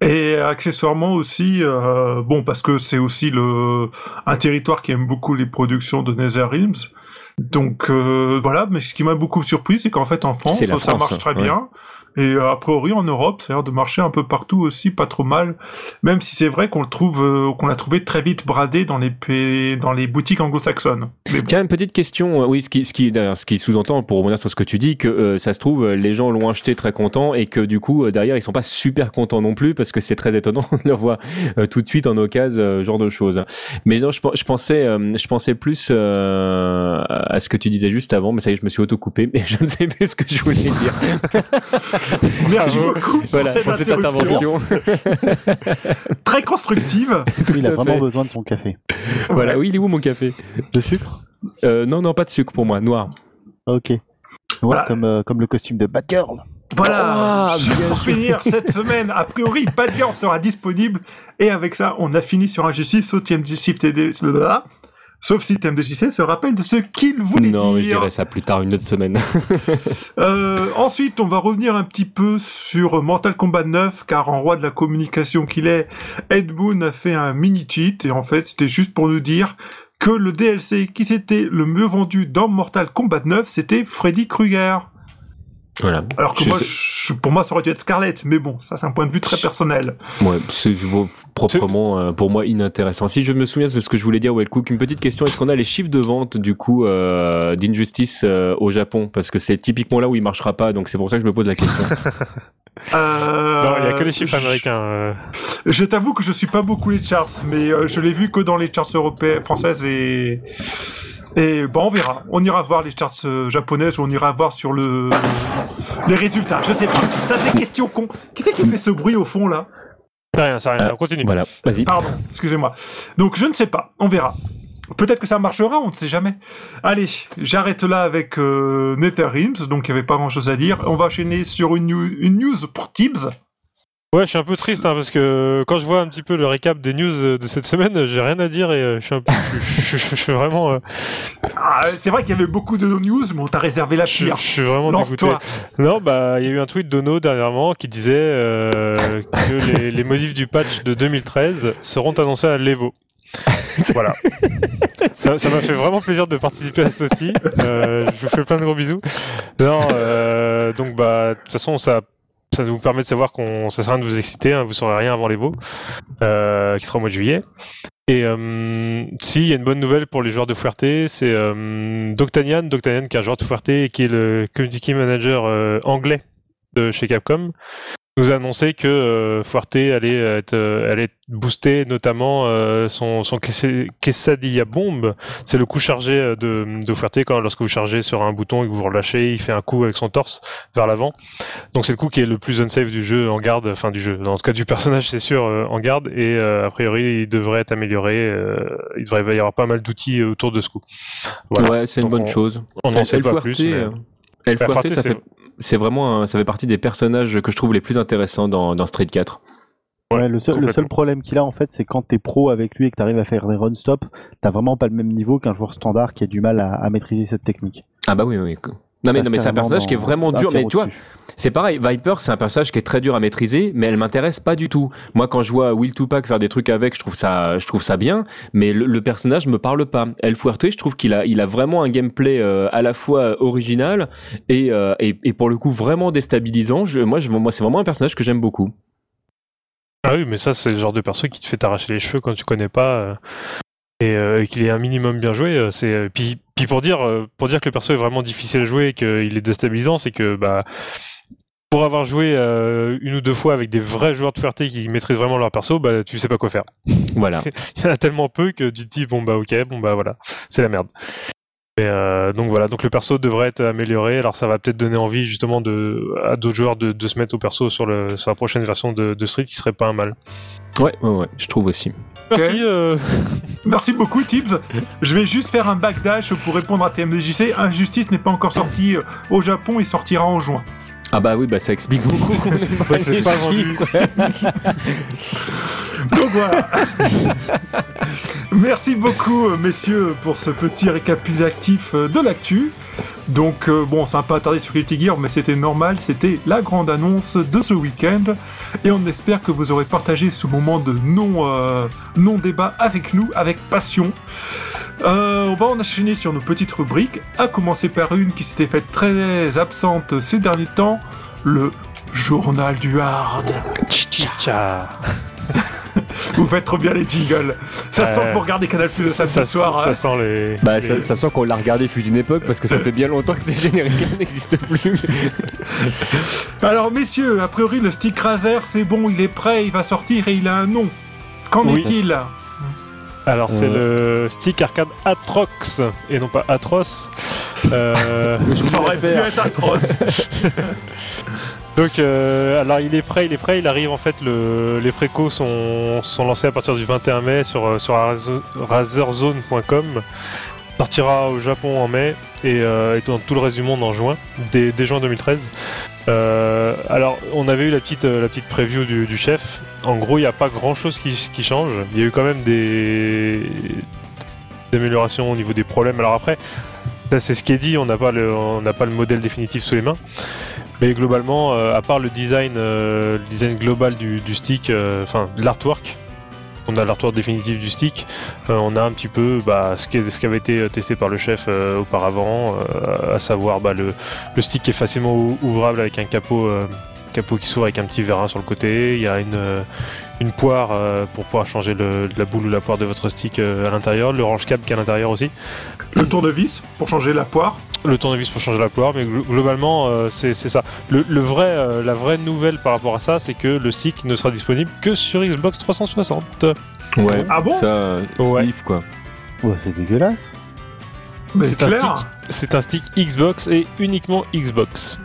Et accessoirement aussi, euh, bon, parce que c'est aussi le un territoire qui aime beaucoup les productions de NetherRealms. Donc euh, voilà, mais ce qui m'a beaucoup surpris, c'est qu'en fait en France, ça France, marche très ouais. bien. Et a priori en Europe, ça a l'air de marcher un peu partout aussi, pas trop mal. Même si c'est vrai qu'on le trouve, qu'on l'a trouvé très vite bradé dans les dans les boutiques anglo-saxonnes. Tiens, une petite question. Oui, ce qui, ce qui, ce qui sous-entend, pour revenir sur ce que tu dis, que ça se trouve, les gens l'ont acheté très contents et que du coup, derrière, ils sont pas super contents non plus parce que c'est très étonnant de le voir tout de suite en occasion, genre de choses. Mais non, je, je pensais, je pensais plus à ce que tu disais juste avant, mais ça y est, je me suis auto-coupé, mais je ne sais plus ce que je voulais dire. Merci beaucoup voilà, pour cette, intervention. Très constructive. il a vraiment besoin de son café. Voilà, oui, il est où mon café? De sucre? Euh, Non, non, pas de sucre pour moi, noir. Ok. Noir comme, euh, comme le costume de Batgirl. Voilà, oh, pour finir cette semaine, a priori, Batgirl sera disponible. Et avec ça, on a fini sur un justice au Shift TD. Sauf si TMDJC se rappelle de ce qu'il voulait dire. Non, je dirais ça plus tard, une autre semaine. euh, ensuite, on va revenir un petit peu sur Mortal Kombat 9, car en roi de la communication qu'il est, Ed Boon a fait un mini-cheat, et en fait, c'était juste pour nous dire que le DLC qui s'était le mieux vendu dans Mortal Kombat 9, c'était Freddy Krueger. Voilà. Alors que moi, pour moi, ça aurait dû être Scarlett, mais bon, ça c'est un point de vue très personnel. Ouais, c'est proprement euh, pour moi inintéressant. Si je me souviens de ce que je voulais dire, Cook, une petite question est-ce qu'on a les chiffres de vente du coup euh, d'Injustice euh, au Japon? Parce que c'est typiquement là où il marchera pas, donc c'est pour ça que je me pose la question. Non, il y a que les chiffres américains. Je t'avoue que je suis pas beaucoup les charts, mais je l'ai vu que dans les charts européennes, françaises et et bon, on verra. On ira voir les charts euh, japonaises ou on ira voir sur le les résultats. Je sais pas. T'as des questions con. Qui c'est qui fait ce bruit au fond là? C'est rien, c'est rien. on continue. Voilà, vas-y. Pardon, excusez-moi. Donc je ne sais pas. On verra. Peut-être que ça marchera, on ne sait jamais. Allez, j'arrête là avec euh, Netherrealms, donc il n'y avait pas grand-chose à dire. On va enchaîner sur une, une news pour Tibbs. Ouais, je suis un peu triste hein, parce que quand je vois un petit peu le récap des news euh, de cette semaine, j'ai rien à dire et euh, je suis un peu, je, suis vraiment. Euh, ah, c'est vrai qu'il y avait beaucoup de news, mais on t'a réservé la pire. Je, suis vraiment dégoûté. Non, bah il y a eu un tweet d'Ono dernièrement qui disait que les, les, modifs du patch de 2013 seront annoncés à l'Evo. voilà. ça m'a fait vraiment plaisir de participer à ce aussi. je vous fais plein de gros bisous. Non, donc bah de toute façon ça ça nous permet de savoir qu'on ça sert à rien de vous exciter, hein, vous saurez rien avant les veaux, euh, qui sera au mois de juillet. Et euh, si, il y a une bonne nouvelle pour les joueurs de Fuerte, c'est euh, Doctanian, Doctanian qui est un joueur de Fuerte et qui est le community manager euh, anglais de chez Capcom, nous a annoncé que euh, Fuerte allait être, euh, allait booster notamment euh, son, son quesadilla bombe. C'est le coup chargé de, de Fuerte quand lorsque vous chargez sur un bouton et que vous relâchez, il fait un coup avec son torse vers l'avant. Donc c'est le coup qui est le plus unsafe du jeu en garde, enfin du jeu, en tout cas du personnage c'est sûr en garde et a priori il devrait être amélioré. il devrait y avoir pas mal d'outils autour de ce coup. Ouais, c'est une bonne chose. On n'en sait pas plus. Mais... El Fuerte, ça fait c'est vraiment, ça fait partie des personnages que je trouve les plus intéressants dans, dans Street 4. Ouais, le, seul, le seul problème qu'il a en fait, c'est quand t'es pro avec lui et que t'arrives à faire des run-stop, t'as vraiment pas le même niveau qu'un joueur standard qui a du mal à, à maîtriser cette technique. Ah bah oui, oui. Non mais, non, mais c'est un personnage qui est vraiment dur. Mais tu vois, c'est pareil. Viper, c'est un personnage qui est très dur à maîtriser, mais elle m'intéresse pas du tout. Moi, quand je vois Will Tupac faire des trucs avec, je trouve ça, je trouve ça bien. Mais le, personnage me parle pas. El Fuerte, je trouve qu'il a, il a vraiment un gameplay euh, à la fois original et, euh, et, et, pour le coup vraiment déstabilisant. Je, moi, je, moi, c'est vraiment un personnage que j'aime beaucoup. Ah oui, mais ça, c'est le genre de perso qui te fait t'arracher les cheveux quand tu connais pas. Euh, et, qu'il est un minimum bien joué, c'est puis puis pour dire, euh, pour dire que le perso est vraiment difficile à jouer et qu'il est déstabilisant, c'est que bah pour avoir joué euh, une ou deux fois avec des vrais joueurs de Fuerte qui maîtrisent vraiment leur perso, bah tu sais pas quoi faire. Voilà. Il y en a tellement peu que tu te dis bon bah ok, bon bah voilà, c'est la merde. Et euh, donc voilà, donc le perso devrait être amélioré. Alors ça va peut-être donner envie justement de à d'autres joueurs de, de, se mettre au perso sur le sur la prochaine version de, de Street qui serait pas un mal. Ouais, ouais, ouais, je trouve aussi. Merci. Euh... Merci beaucoup, Tibbs. Je vais juste faire un backdash pour répondre à TMDJC. Injustice n'est pas encore sorti euh, au Japon, il sortira en juin. Ah bah oui, bah ça explique beaucoup qu'on pas, pas vendu. Merci beaucoup, euh, messieurs, pour ce petit récapitulatif euh, de l'actu. Donc, euh, bon, ça n'a pas attardé sur Guilty Gear, mais c'était normal, c'était la grande annonce de ce week-end. Et on espère que vous aurez partagé ce moment de non-débat avec nous, avec passion. on va en enchaîner sur nos petites rubriques, à commencer par une qui s'était faite très absente ces derniers temps, le Journal du hard. Tcha. Vous faites trop bien les jingles. Ça sent que vous regardez Canal Plus le samedi soir. Ça hein. sent les. Bah, les- ça, ça sent qu'on l'a regardé fut une époque parce que ça fait bien longtemps que ces génériques n'existent plus. Alors messieurs, a priori le stick Razer c'est bon, il est prêt, il va sortir et il a un nom. Qu'en Oui. est-il Alors, c'est Euh. le stick arcade Atrox et non pas Atroce. Euh, Ça aurait pu être atroce. Donc, euh, alors il est prêt, il est prêt. Il arrive en fait. Le, les précos sont, lancés à partir du 21 mai sur, euh, sur razerzone.com. Partira au Japon en mai et, euh, et dans tout le reste du monde en juin, dès, juin 2013. Euh, alors, on avait eu la petite, la petite preview du, chef. En gros, il n'y a pas grand chose qui, change. Il y a eu quand même des, améliorations au niveau des problèmes. Alors après, ça c'est ce qui est dit, on n'a pas le modèle définitif sous les mains. Mais globalement, euh, à part le design, euh, global du, stick, euh, enfin l'artwork, on a l'artwork définitif du stick, on a un petit peu bah, ce, qui, avait été testé par le chef auparavant, à savoir bah, le, stick qui est facilement ou- ouvrable avec un capot, capot qui s'ouvre avec un petit vérin sur le côté. Il y a une, une poire euh, pour pouvoir changer le- la boule ou la poire de votre stick euh, à l'intérieur, le range câble qui est à l'intérieur aussi, Le tournevis pour changer la poire. le tournevis pour changer la poire, mais glo- globalement euh, c'est ça. Le, le vrai, euh, la vraie nouvelle par rapport à ça, c'est que le stick ne sera disponible que sur Xbox 360. Ouais. Ah bon? Ça, Ouais. sniff quoi. Ouais, c'est dégueulasse. Mais C'est un clair. stick. C'est un stick Xbox et uniquement Xbox.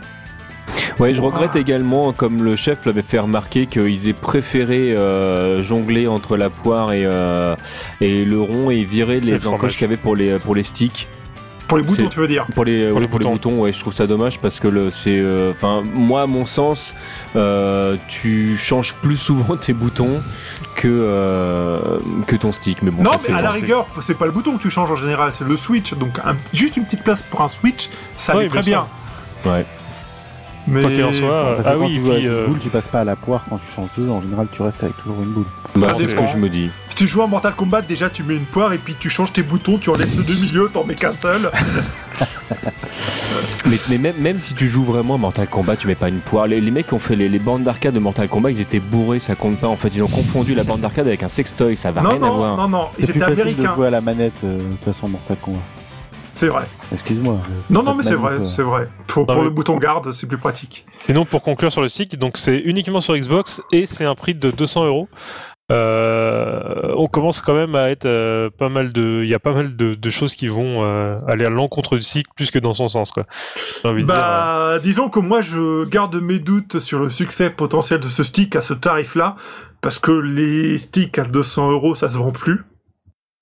Ouais, je regrette également, comme le chef l'avait fait remarquer, qu'ils aient préféré euh, jongler entre la poire et, euh, et le rond et virer le les encoches qu'il y avait pour les, pour les sticks. Pour les boutons, tu veux dire Pour les, Pour ouais, les pour les boutons. ouais, je trouve ça dommage parce que le, c'est, euh, enfin, moi, à mon sens, euh, tu changes plus souvent tes boutons que euh, que ton stick. Mais bon, Non, mais à la rigueur, c'est pas le bouton que tu changes en général, c'est le switch. Donc un- juste une petite place pour un switch, ça Oui, allait très bien bien. Ouais. Mais Quoi qu'il en soit, euh, ah oui, tu puis, une euh, boule, tu passes pas à la poire quand tu changes de jeu. En général, tu restes avec toujours une boule. Bah, Ça c'est ce que je me dis. si tu joues à Mortal Kombat, déjà tu mets une poire et puis tu changes tes boutons, tu enlèves ceux du milieu, t'en mets qu'un seul. Mais, mais même, même si tu joues vraiment à Mortal Kombat, tu mets pas une poire. Les, les mecs qui ont fait les, les bandes d'arcade de Mortal Kombat, ils étaient bourrés, ça compte pas. En fait, ils ont confondu la bande d'arcade avec un sextoy, ça va non, rien à non, voir. non, non, ils C'est plus étaient de jouer à la manette, euh, de toute façon, Mortal Kombat. C'est vrai. Excuse-moi. Non, non, mais c'est vrai, c'est vrai. Pour, Non, pour mais- le bouton garde, c'est plus pratique. Sinon, pour conclure sur le stick, donc c'est uniquement sur Xbox et c'est un prix de 200 euros. Euh, on commence quand même à être euh, pas mal de, il y a pas mal de, de choses qui vont euh, aller à l'encontre du stick plus que dans son sens quoi. De dire, euh, Bah, disons que moi, je garde mes doutes sur le succès potentiel de ce stick à ce tarif-là, parce que les sticks à 200 euros, ça se vend plus.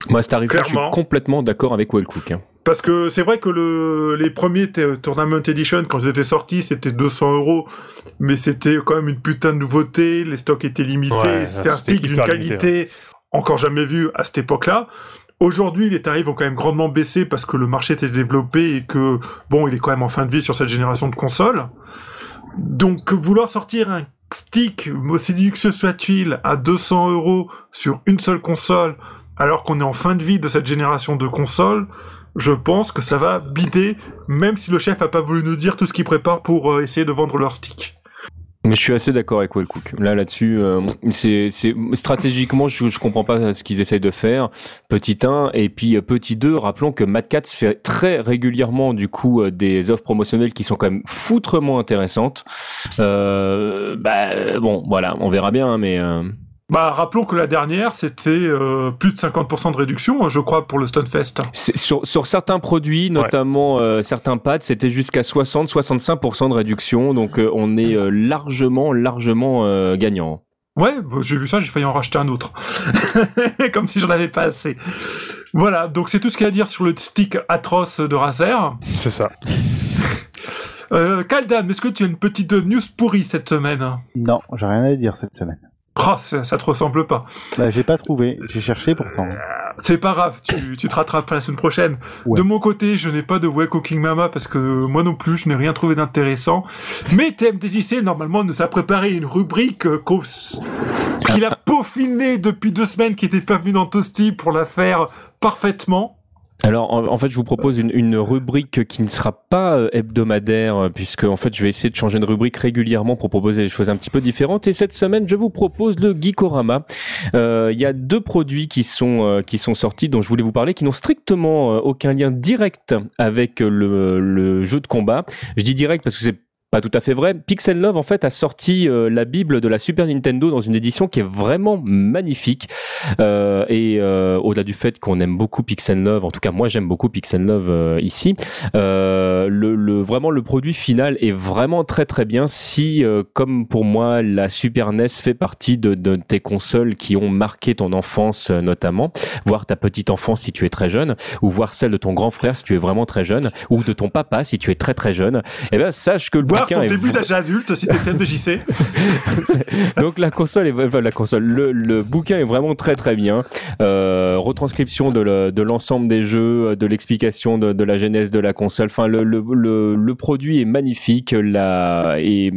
Moi, à ce tarif-là, je suis complètement d'accord avec Wellcook. hein. Parce que c'est vrai que le, les premiers Tournament Edition, quand ils étaient sortis, c'était 200 euros, mais c'était quand même une putain de nouveauté, les stocks étaient limités, Ouais, c'était un stick d'une limité, qualité encore jamais vue à cette époque-là. Aujourd'hui, les tarifs ont quand même grandement baissé parce que le marché était développé et que, bon, il est quand même en fin de vie sur cette génération de consoles. Donc, vouloir sortir un stick, aussi luxueux soit-il, à 200 euros sur une seule console, alors qu'on est en fin de vie de cette génération de consoles, je pense que ça va bider, même si le chef a pas voulu nous dire tout ce qu'il prépare pour euh, essayer de vendre leur stick. Mais je suis assez d'accord avec Wellcook. Là, là-dessus, euh, c'est, stratégiquement, je, je comprends pas ce qu'ils essayent de faire. Petit 1 et puis euh, petit 2. Rappelons que Mad Cats fait très régulièrement du coup des offres promotionnelles qui sont quand même foutrement intéressantes. Bah bon, voilà, on verra bien, hein, mais Bah, rappelons que la dernière, c'était euh, plus de 50% de réduction, je crois, pour le Stunfest. sur, sur certains produits, notamment euh, certains pads, c'était jusqu'à 60-65% de réduction. Donc euh, on est euh, largement, largement euh, gagnant. Ouais, bah, j'ai vu ça, j'ai failli en racheter un autre. Comme si j'en avais pas assez. Voilà, donc c'est tout ce qu'il y a à dire sur le stick atroce de Razer. c'est ça. Euh, Kaldan, est-ce que tu as une petite news pourrie cette semaine? Non, j'ai rien à dire cette semaine. Oh, ça, ça te ressemble pas. Bah, j'ai pas trouvé. J'ai cherché pourtant. C'est pas grave, tu, tu te rattrapes la semaine prochaine. Ouais. De mon côté, je n'ai pas de Well Cooking Mama parce que moi non plus, je n'ai rien trouvé d'intéressant. Mais TMDJC, normalement, nous a préparé une rubrique euh, qu'il a peaufinée depuis deux semaines, qui n'était pas venue dans Toasty pour la faire parfaitement. Alors en, fait je vous propose une, rubrique qui ne sera pas euh, hebdomadaire euh, puisque en fait je vais essayer de changer de rubrique régulièrement pour proposer des choses un petit peu différentes et cette semaine je vous propose le Geekorama. Euh, il y a deux produits qui sont qui sont sortis dont je voulais vous parler qui n'ont strictement aucun lien direct avec le, le jeu de combat. Je dis direct parce que c'est pas tout à fait vrai. Pixel Love en fait a sorti euh, la Bible de la Super Nintendo dans une édition qui est vraiment magnifique. Euh, et euh, au-delà du fait qu'on aime beaucoup Pixel Love, en tout cas moi j'aime beaucoup Pixel Love ici, le, le, vraiment le produit final est vraiment très très bien. Si comme pour moi la Super NES fait partie de, de, tes consoles qui ont marqué ton enfance notamment, voire ta petite enfance si tu es très jeune, ou voir celle de ton grand frère si tu es vraiment très jeune, ou de ton papa si tu es très très jeune, eh ben sache que le ton début d'âge adulte si t'es de JC. Donc la console est la console, le, bouquin est vraiment très très bien. Euh, retranscription de l'ensemble des jeux, de l'explication de, la genèse de la console. Enfin le, le, produit est magnifique. La, et,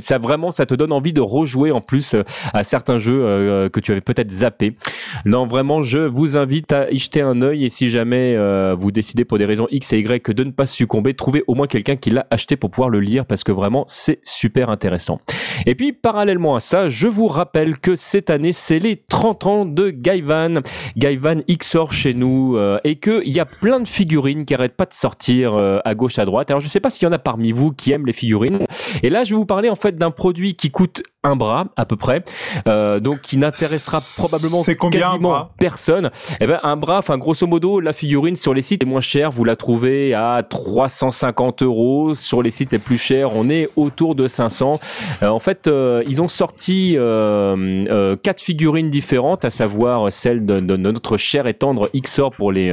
ça vraiment ça te donne envie de rejouer en plus à certains jeux euh, que tu avais peut-être zappé. Non vraiment je vous invite à y jeter un œil et si jamais euh, vous décidez pour des raisons X et Y de ne pas succomber, trouvez au moins quelqu'un qui l'a acheté pour pouvoir le lire parce que vraiment c'est super intéressant. Et puis parallèlement à ça, je vous rappelle que cette année c'est les 30 ans de Gaivan, Gaivan XOR chez nous euh, et qu'il y a plein de figurines qui arrêtent pas de sortir euh, à gauche à droite. Alors je sais pas s'il y en a parmi vous qui aiment les figurines. Et là je vais vous parler en fait d'un produit qui coûte un bras à peu près, euh, donc qui n'intéressera probablement quasiment personne. Eh ben un bras, enfin grosso modo, la figurine sur les sites les moins chers, vous la trouvez à 350 euros. Sur les sites les plus chers, on est autour de 500. Euh, en fait, euh, ils ont sorti euh, quatre figurines différentes, à savoir celle de, notre cher et tendre Xor pour les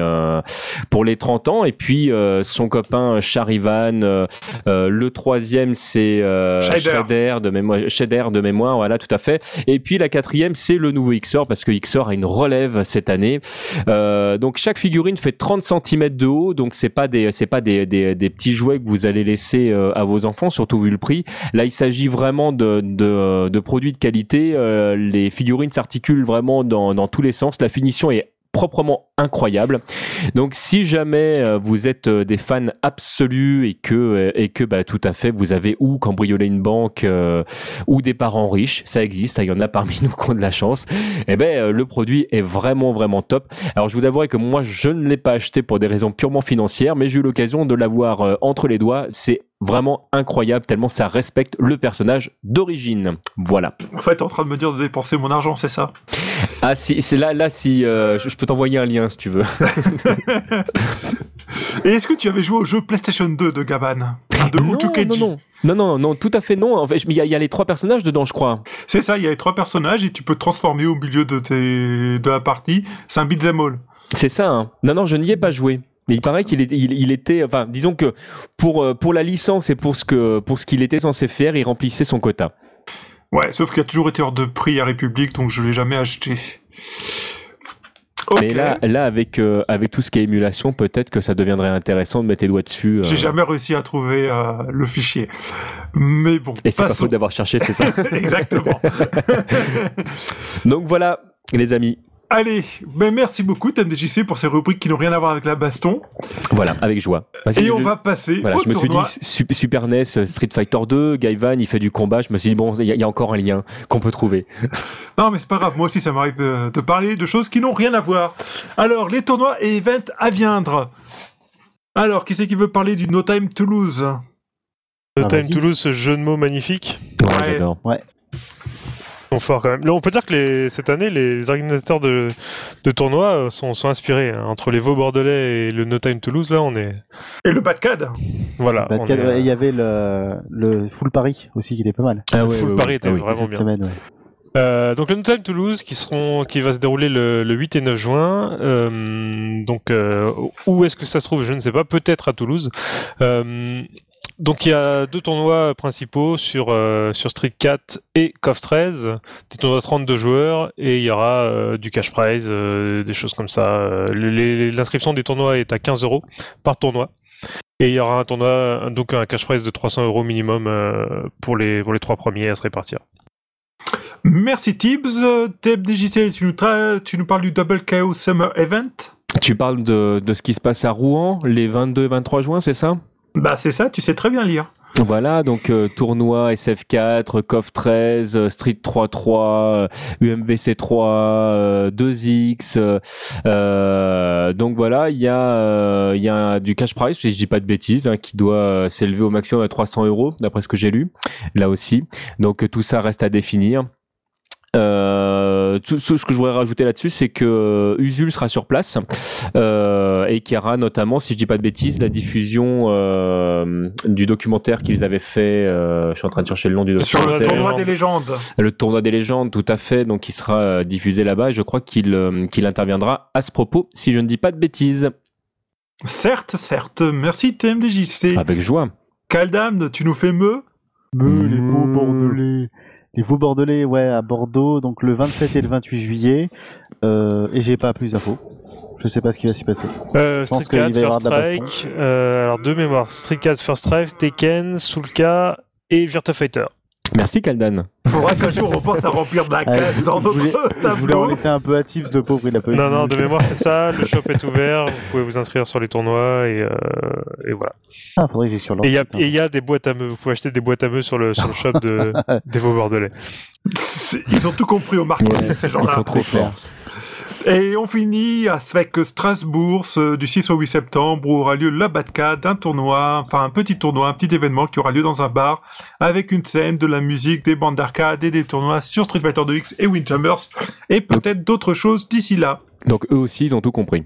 pour les 30 ans, et puis son copain Charivan. le troisième, c'est Shader de mémoire. Shader de mémoire, voilà, tout à fait. Et puis la quatrième, c'est le nouveau XOR parce que XOR a une relève cette année. Euh, donc chaque figurine fait 30 cm de haut, donc c'est pas des c'est pas des, des, des, petits jouets que vous allez laisser euh, à vos enfants, surtout vu le prix. Là, il s'agit vraiment de, de, produits de qualité. Euh, les figurines s'articulent vraiment dans, dans tous les sens. La finition est proprement incroyable. Donc si jamais euh, vous êtes euh, des fans absolus et que et que bah, tout à fait vous avez ou cambriolé une banque ou des parents riches, ça existe, il y en a parmi nous qui ont de la chance. Et eh ben le produit est vraiment vraiment top. Alors je vous avouerai que moi je ne l'ai pas acheté pour des raisons purement financières, mais j'ai eu l'occasion de l'avoir entre les doigts. C'est vraiment incroyable tellement ça respecte le personnage d'origine. Voilà. En fait, t'es en train de me dire de dépenser mon argent, c'est ça? Ah si, c'est là, là si euh, je, peux t'envoyer un lien si tu veux. Et est-ce que tu avais joué au jeu PlayStation 2 de Gaban? De non, non, non, non, non, non, tout à fait non. En fait, il y, a, les trois personnages dedans, je crois. C'est ça, il y a les trois personnages et tu peux te transformer au milieu de, tes... de la partie. C'est un beat'em all. C'est ça. Hein. Non, non, je n'y ai pas joué. Mais il paraît qu'il il, était, enfin, disons que pour, euh, pour la licence et pour ce que pour ce qu'il était censé faire, il remplissait son quota. Ouais, sauf qu'il a toujours été hors de prix à République, donc je l'ai jamais acheté. Mais là, là avec, euh, avec tout ce qui est émulation, peut-être que ça deviendrait intéressant de mettre les doigts dessus. J'ai euh. jamais réussi à trouver le fichier. Mais bon. Et c'est pas faute d'avoir cherché, c'est ça Exactement. Donc voilà, les amis, Allez, ben merci beaucoup TMDJC pour ces rubriques qui n'ont rien à voir avec la baston. Voilà, avec joie. Et on va passer voilà, je me suis dit Super NES, Street Fighter 2, Gaivan, il fait du combat. Je me suis dit bon, il y, a encore un lien qu'on peut trouver. non, mais c'est pas grave. Moi aussi, ça m'arrive de, parler de choses qui n'ont rien à voir. Alors, les tournois et events à viendre. Alors, qui c'est qui veut parler du No Time Toulouse No ah, Time Toulouse, ce jeu de mots magnifique. Ouais, j'adore. Ouais fort quand même. on peut dire que cette année, les organisateurs de, tournois euh, sont, inspirés. Hein. Entre les Vaux Bordelais et le No Time Toulouse, là, on est. Et le Badcad Voilà. Il y avait le, le Full Paris aussi qui était pas mal. Ah Full Paris était ah vraiment bien. Euh, donc le No Time Toulouse qui seront qui va se dérouler le, 8 et 9 juin. Euh, donc où est-ce que ça se trouve Je ne sais pas. Peut-être à Toulouse. Donc il y a deux tournois principaux sur, euh, sur Street 4 et CoF 13, des tournois de 32 joueurs et il y aura euh, du cash prize, euh, des choses comme ça. L'inscription des tournois est à 15 euros par tournoi. Et il y aura un tournoi, donc un cash prize de 300 euros minimum pour, les, pour les trois premiers à se répartir. Merci Tibbs. TFDJC, tu nous, tu nous parles du Double KO Summer Event? Tu parles de, de ce qui se passe à Rouen les 22 et 23 juin, c'est ça? Bah c'est ça, tu sais très bien lire. Voilà, donc euh, tournoi SF4, CoF 13, euh, Street 3.3, UMVC 3, 2X. donc voilà, il y a, il y a du cash price, si je dis pas de bêtises, hein, qui doit s'élever au maximum à 300 euros, d'après ce que j'ai lu, là aussi. Donc tout ça reste à définir. Euh, tout, ce que je voudrais rajouter là-dessus, c'est que euh, Usul sera sur place euh, et qu'il y aura notamment, si je dis pas de bêtises, la diffusion euh, du documentaire qu'ils avaient fait. Euh, je suis en train de chercher le nom du documentaire. Sur le tournoi des légendes. Le tournoi des légendes, tout à fait. Donc, il sera diffusé là-bas. Et je crois qu'il qu'il interviendra à ce propos, si je ne dis pas de bêtises. Certes, certes. Merci TMDJC. Avec joie. Caldam, tu nous fais me? Me, les beaux bordelais. Les Vaux Bordelais, ouais, à Bordeaux, donc le 27 et le 28 juillet. Euh, et j'ai pas plus d'infos. Je sais pas ce qui va s'y passer. Euh, Street 4, First Strike, euh, alors deux mémoires. Street 4, First Strike, Tekken, Soulka et Virtua Fighter. Merci Kaldan. Faudra qu'un jour on pense à remplir de la case dans notre tableau. Je voulais en laisser un peu à Tips, de pauvre, il a pas Non, non, de mémoire c'est ça, le shop est ouvert, vous pouvez vous inscrire sur les tournois et, euh, et voilà. Ah, faudrait que sur leur Et il y, a des boîtes à meux, vous pouvez acheter des boîtes à meux sur le, sur le shop de, des Vaux Bordelais. Ils ont tout compris au marketing, ouais, ces gens-là. Ils sont trop forts. Et on finit avec Strasbourg du 6 au 8 septembre où aura lieu l'Abatka d'un tournoi, enfin un petit tournoi, un petit événement qui aura lieu dans un bar avec une scène, de la musique, des bandes d'arcade et des tournois sur Street Fighter 2X et Windjammers et peut-être d'autres choses d'ici là. Donc eux aussi ils ont tout compris.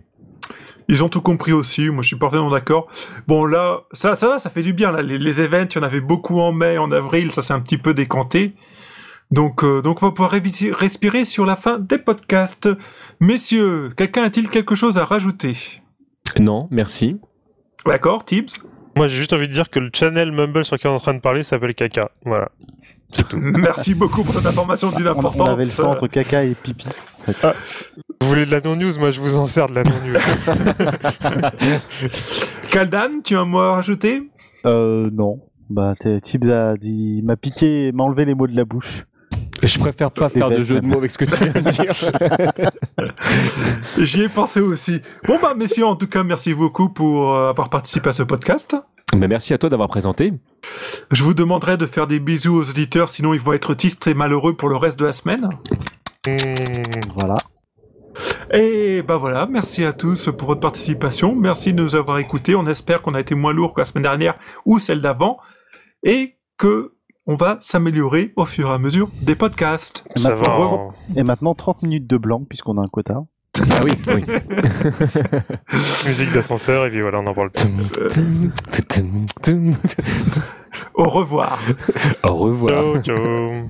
Ils ont tout compris aussi, moi je suis parfaitement d'accord. Bon là, ça, ça va, ça fait du bien là. Les, les events, il y en avait beaucoup en mai, en avril, ça s'est un petit peu décanté. Donc, euh, donc on va pouvoir respirer sur la fin des podcasts. Messieurs, quelqu'un a-t-il quelque chose à rajouter? Non, merci. D'accord, Tibbs? Moi j'ai juste envie de dire que le channel Mumble sur lequel on est en train de parler s'appelle Caca. Voilà. C'est tout. Merci beaucoup pour cette information d'une importance. On avait le choix entre caca et pipi. Ah, vous voulez de la non-news? Moi je vous en sers de la non-news. Kaldan, tu as un mot à rajouter? Euh, non. Bah, Tibbs a dit, m'a piqué, m'a enlevé les mots de la bouche. Je préfère pas faire de jeu de mots avec ce que tu viens de dire. J'y ai pensé aussi. Bon bah messieurs, en tout cas, merci beaucoup pour euh, avoir participé à ce podcast. Mais merci à toi d'avoir présenté. Je vous demanderai de faire des bisous aux auditeurs, sinon ils vont être tristes et malheureux pour le reste de la semaine. Voilà. Et bah voilà, merci à tous pour votre participation. Merci de nous avoir écoutés. On espère qu'on a été moins lourd que la semaine dernière ou celle d'avant. Et que on va s'améliorer au fur et à mesure des podcasts. Et Ça maintenant, va. en- et maintenant, 30 minutes de blanc, puisqu'on a un quota. Ah oui, oui. Musique d'ascenseur et puis voilà, on en parle. Au revoir. Au revoir. Ciao, ciao.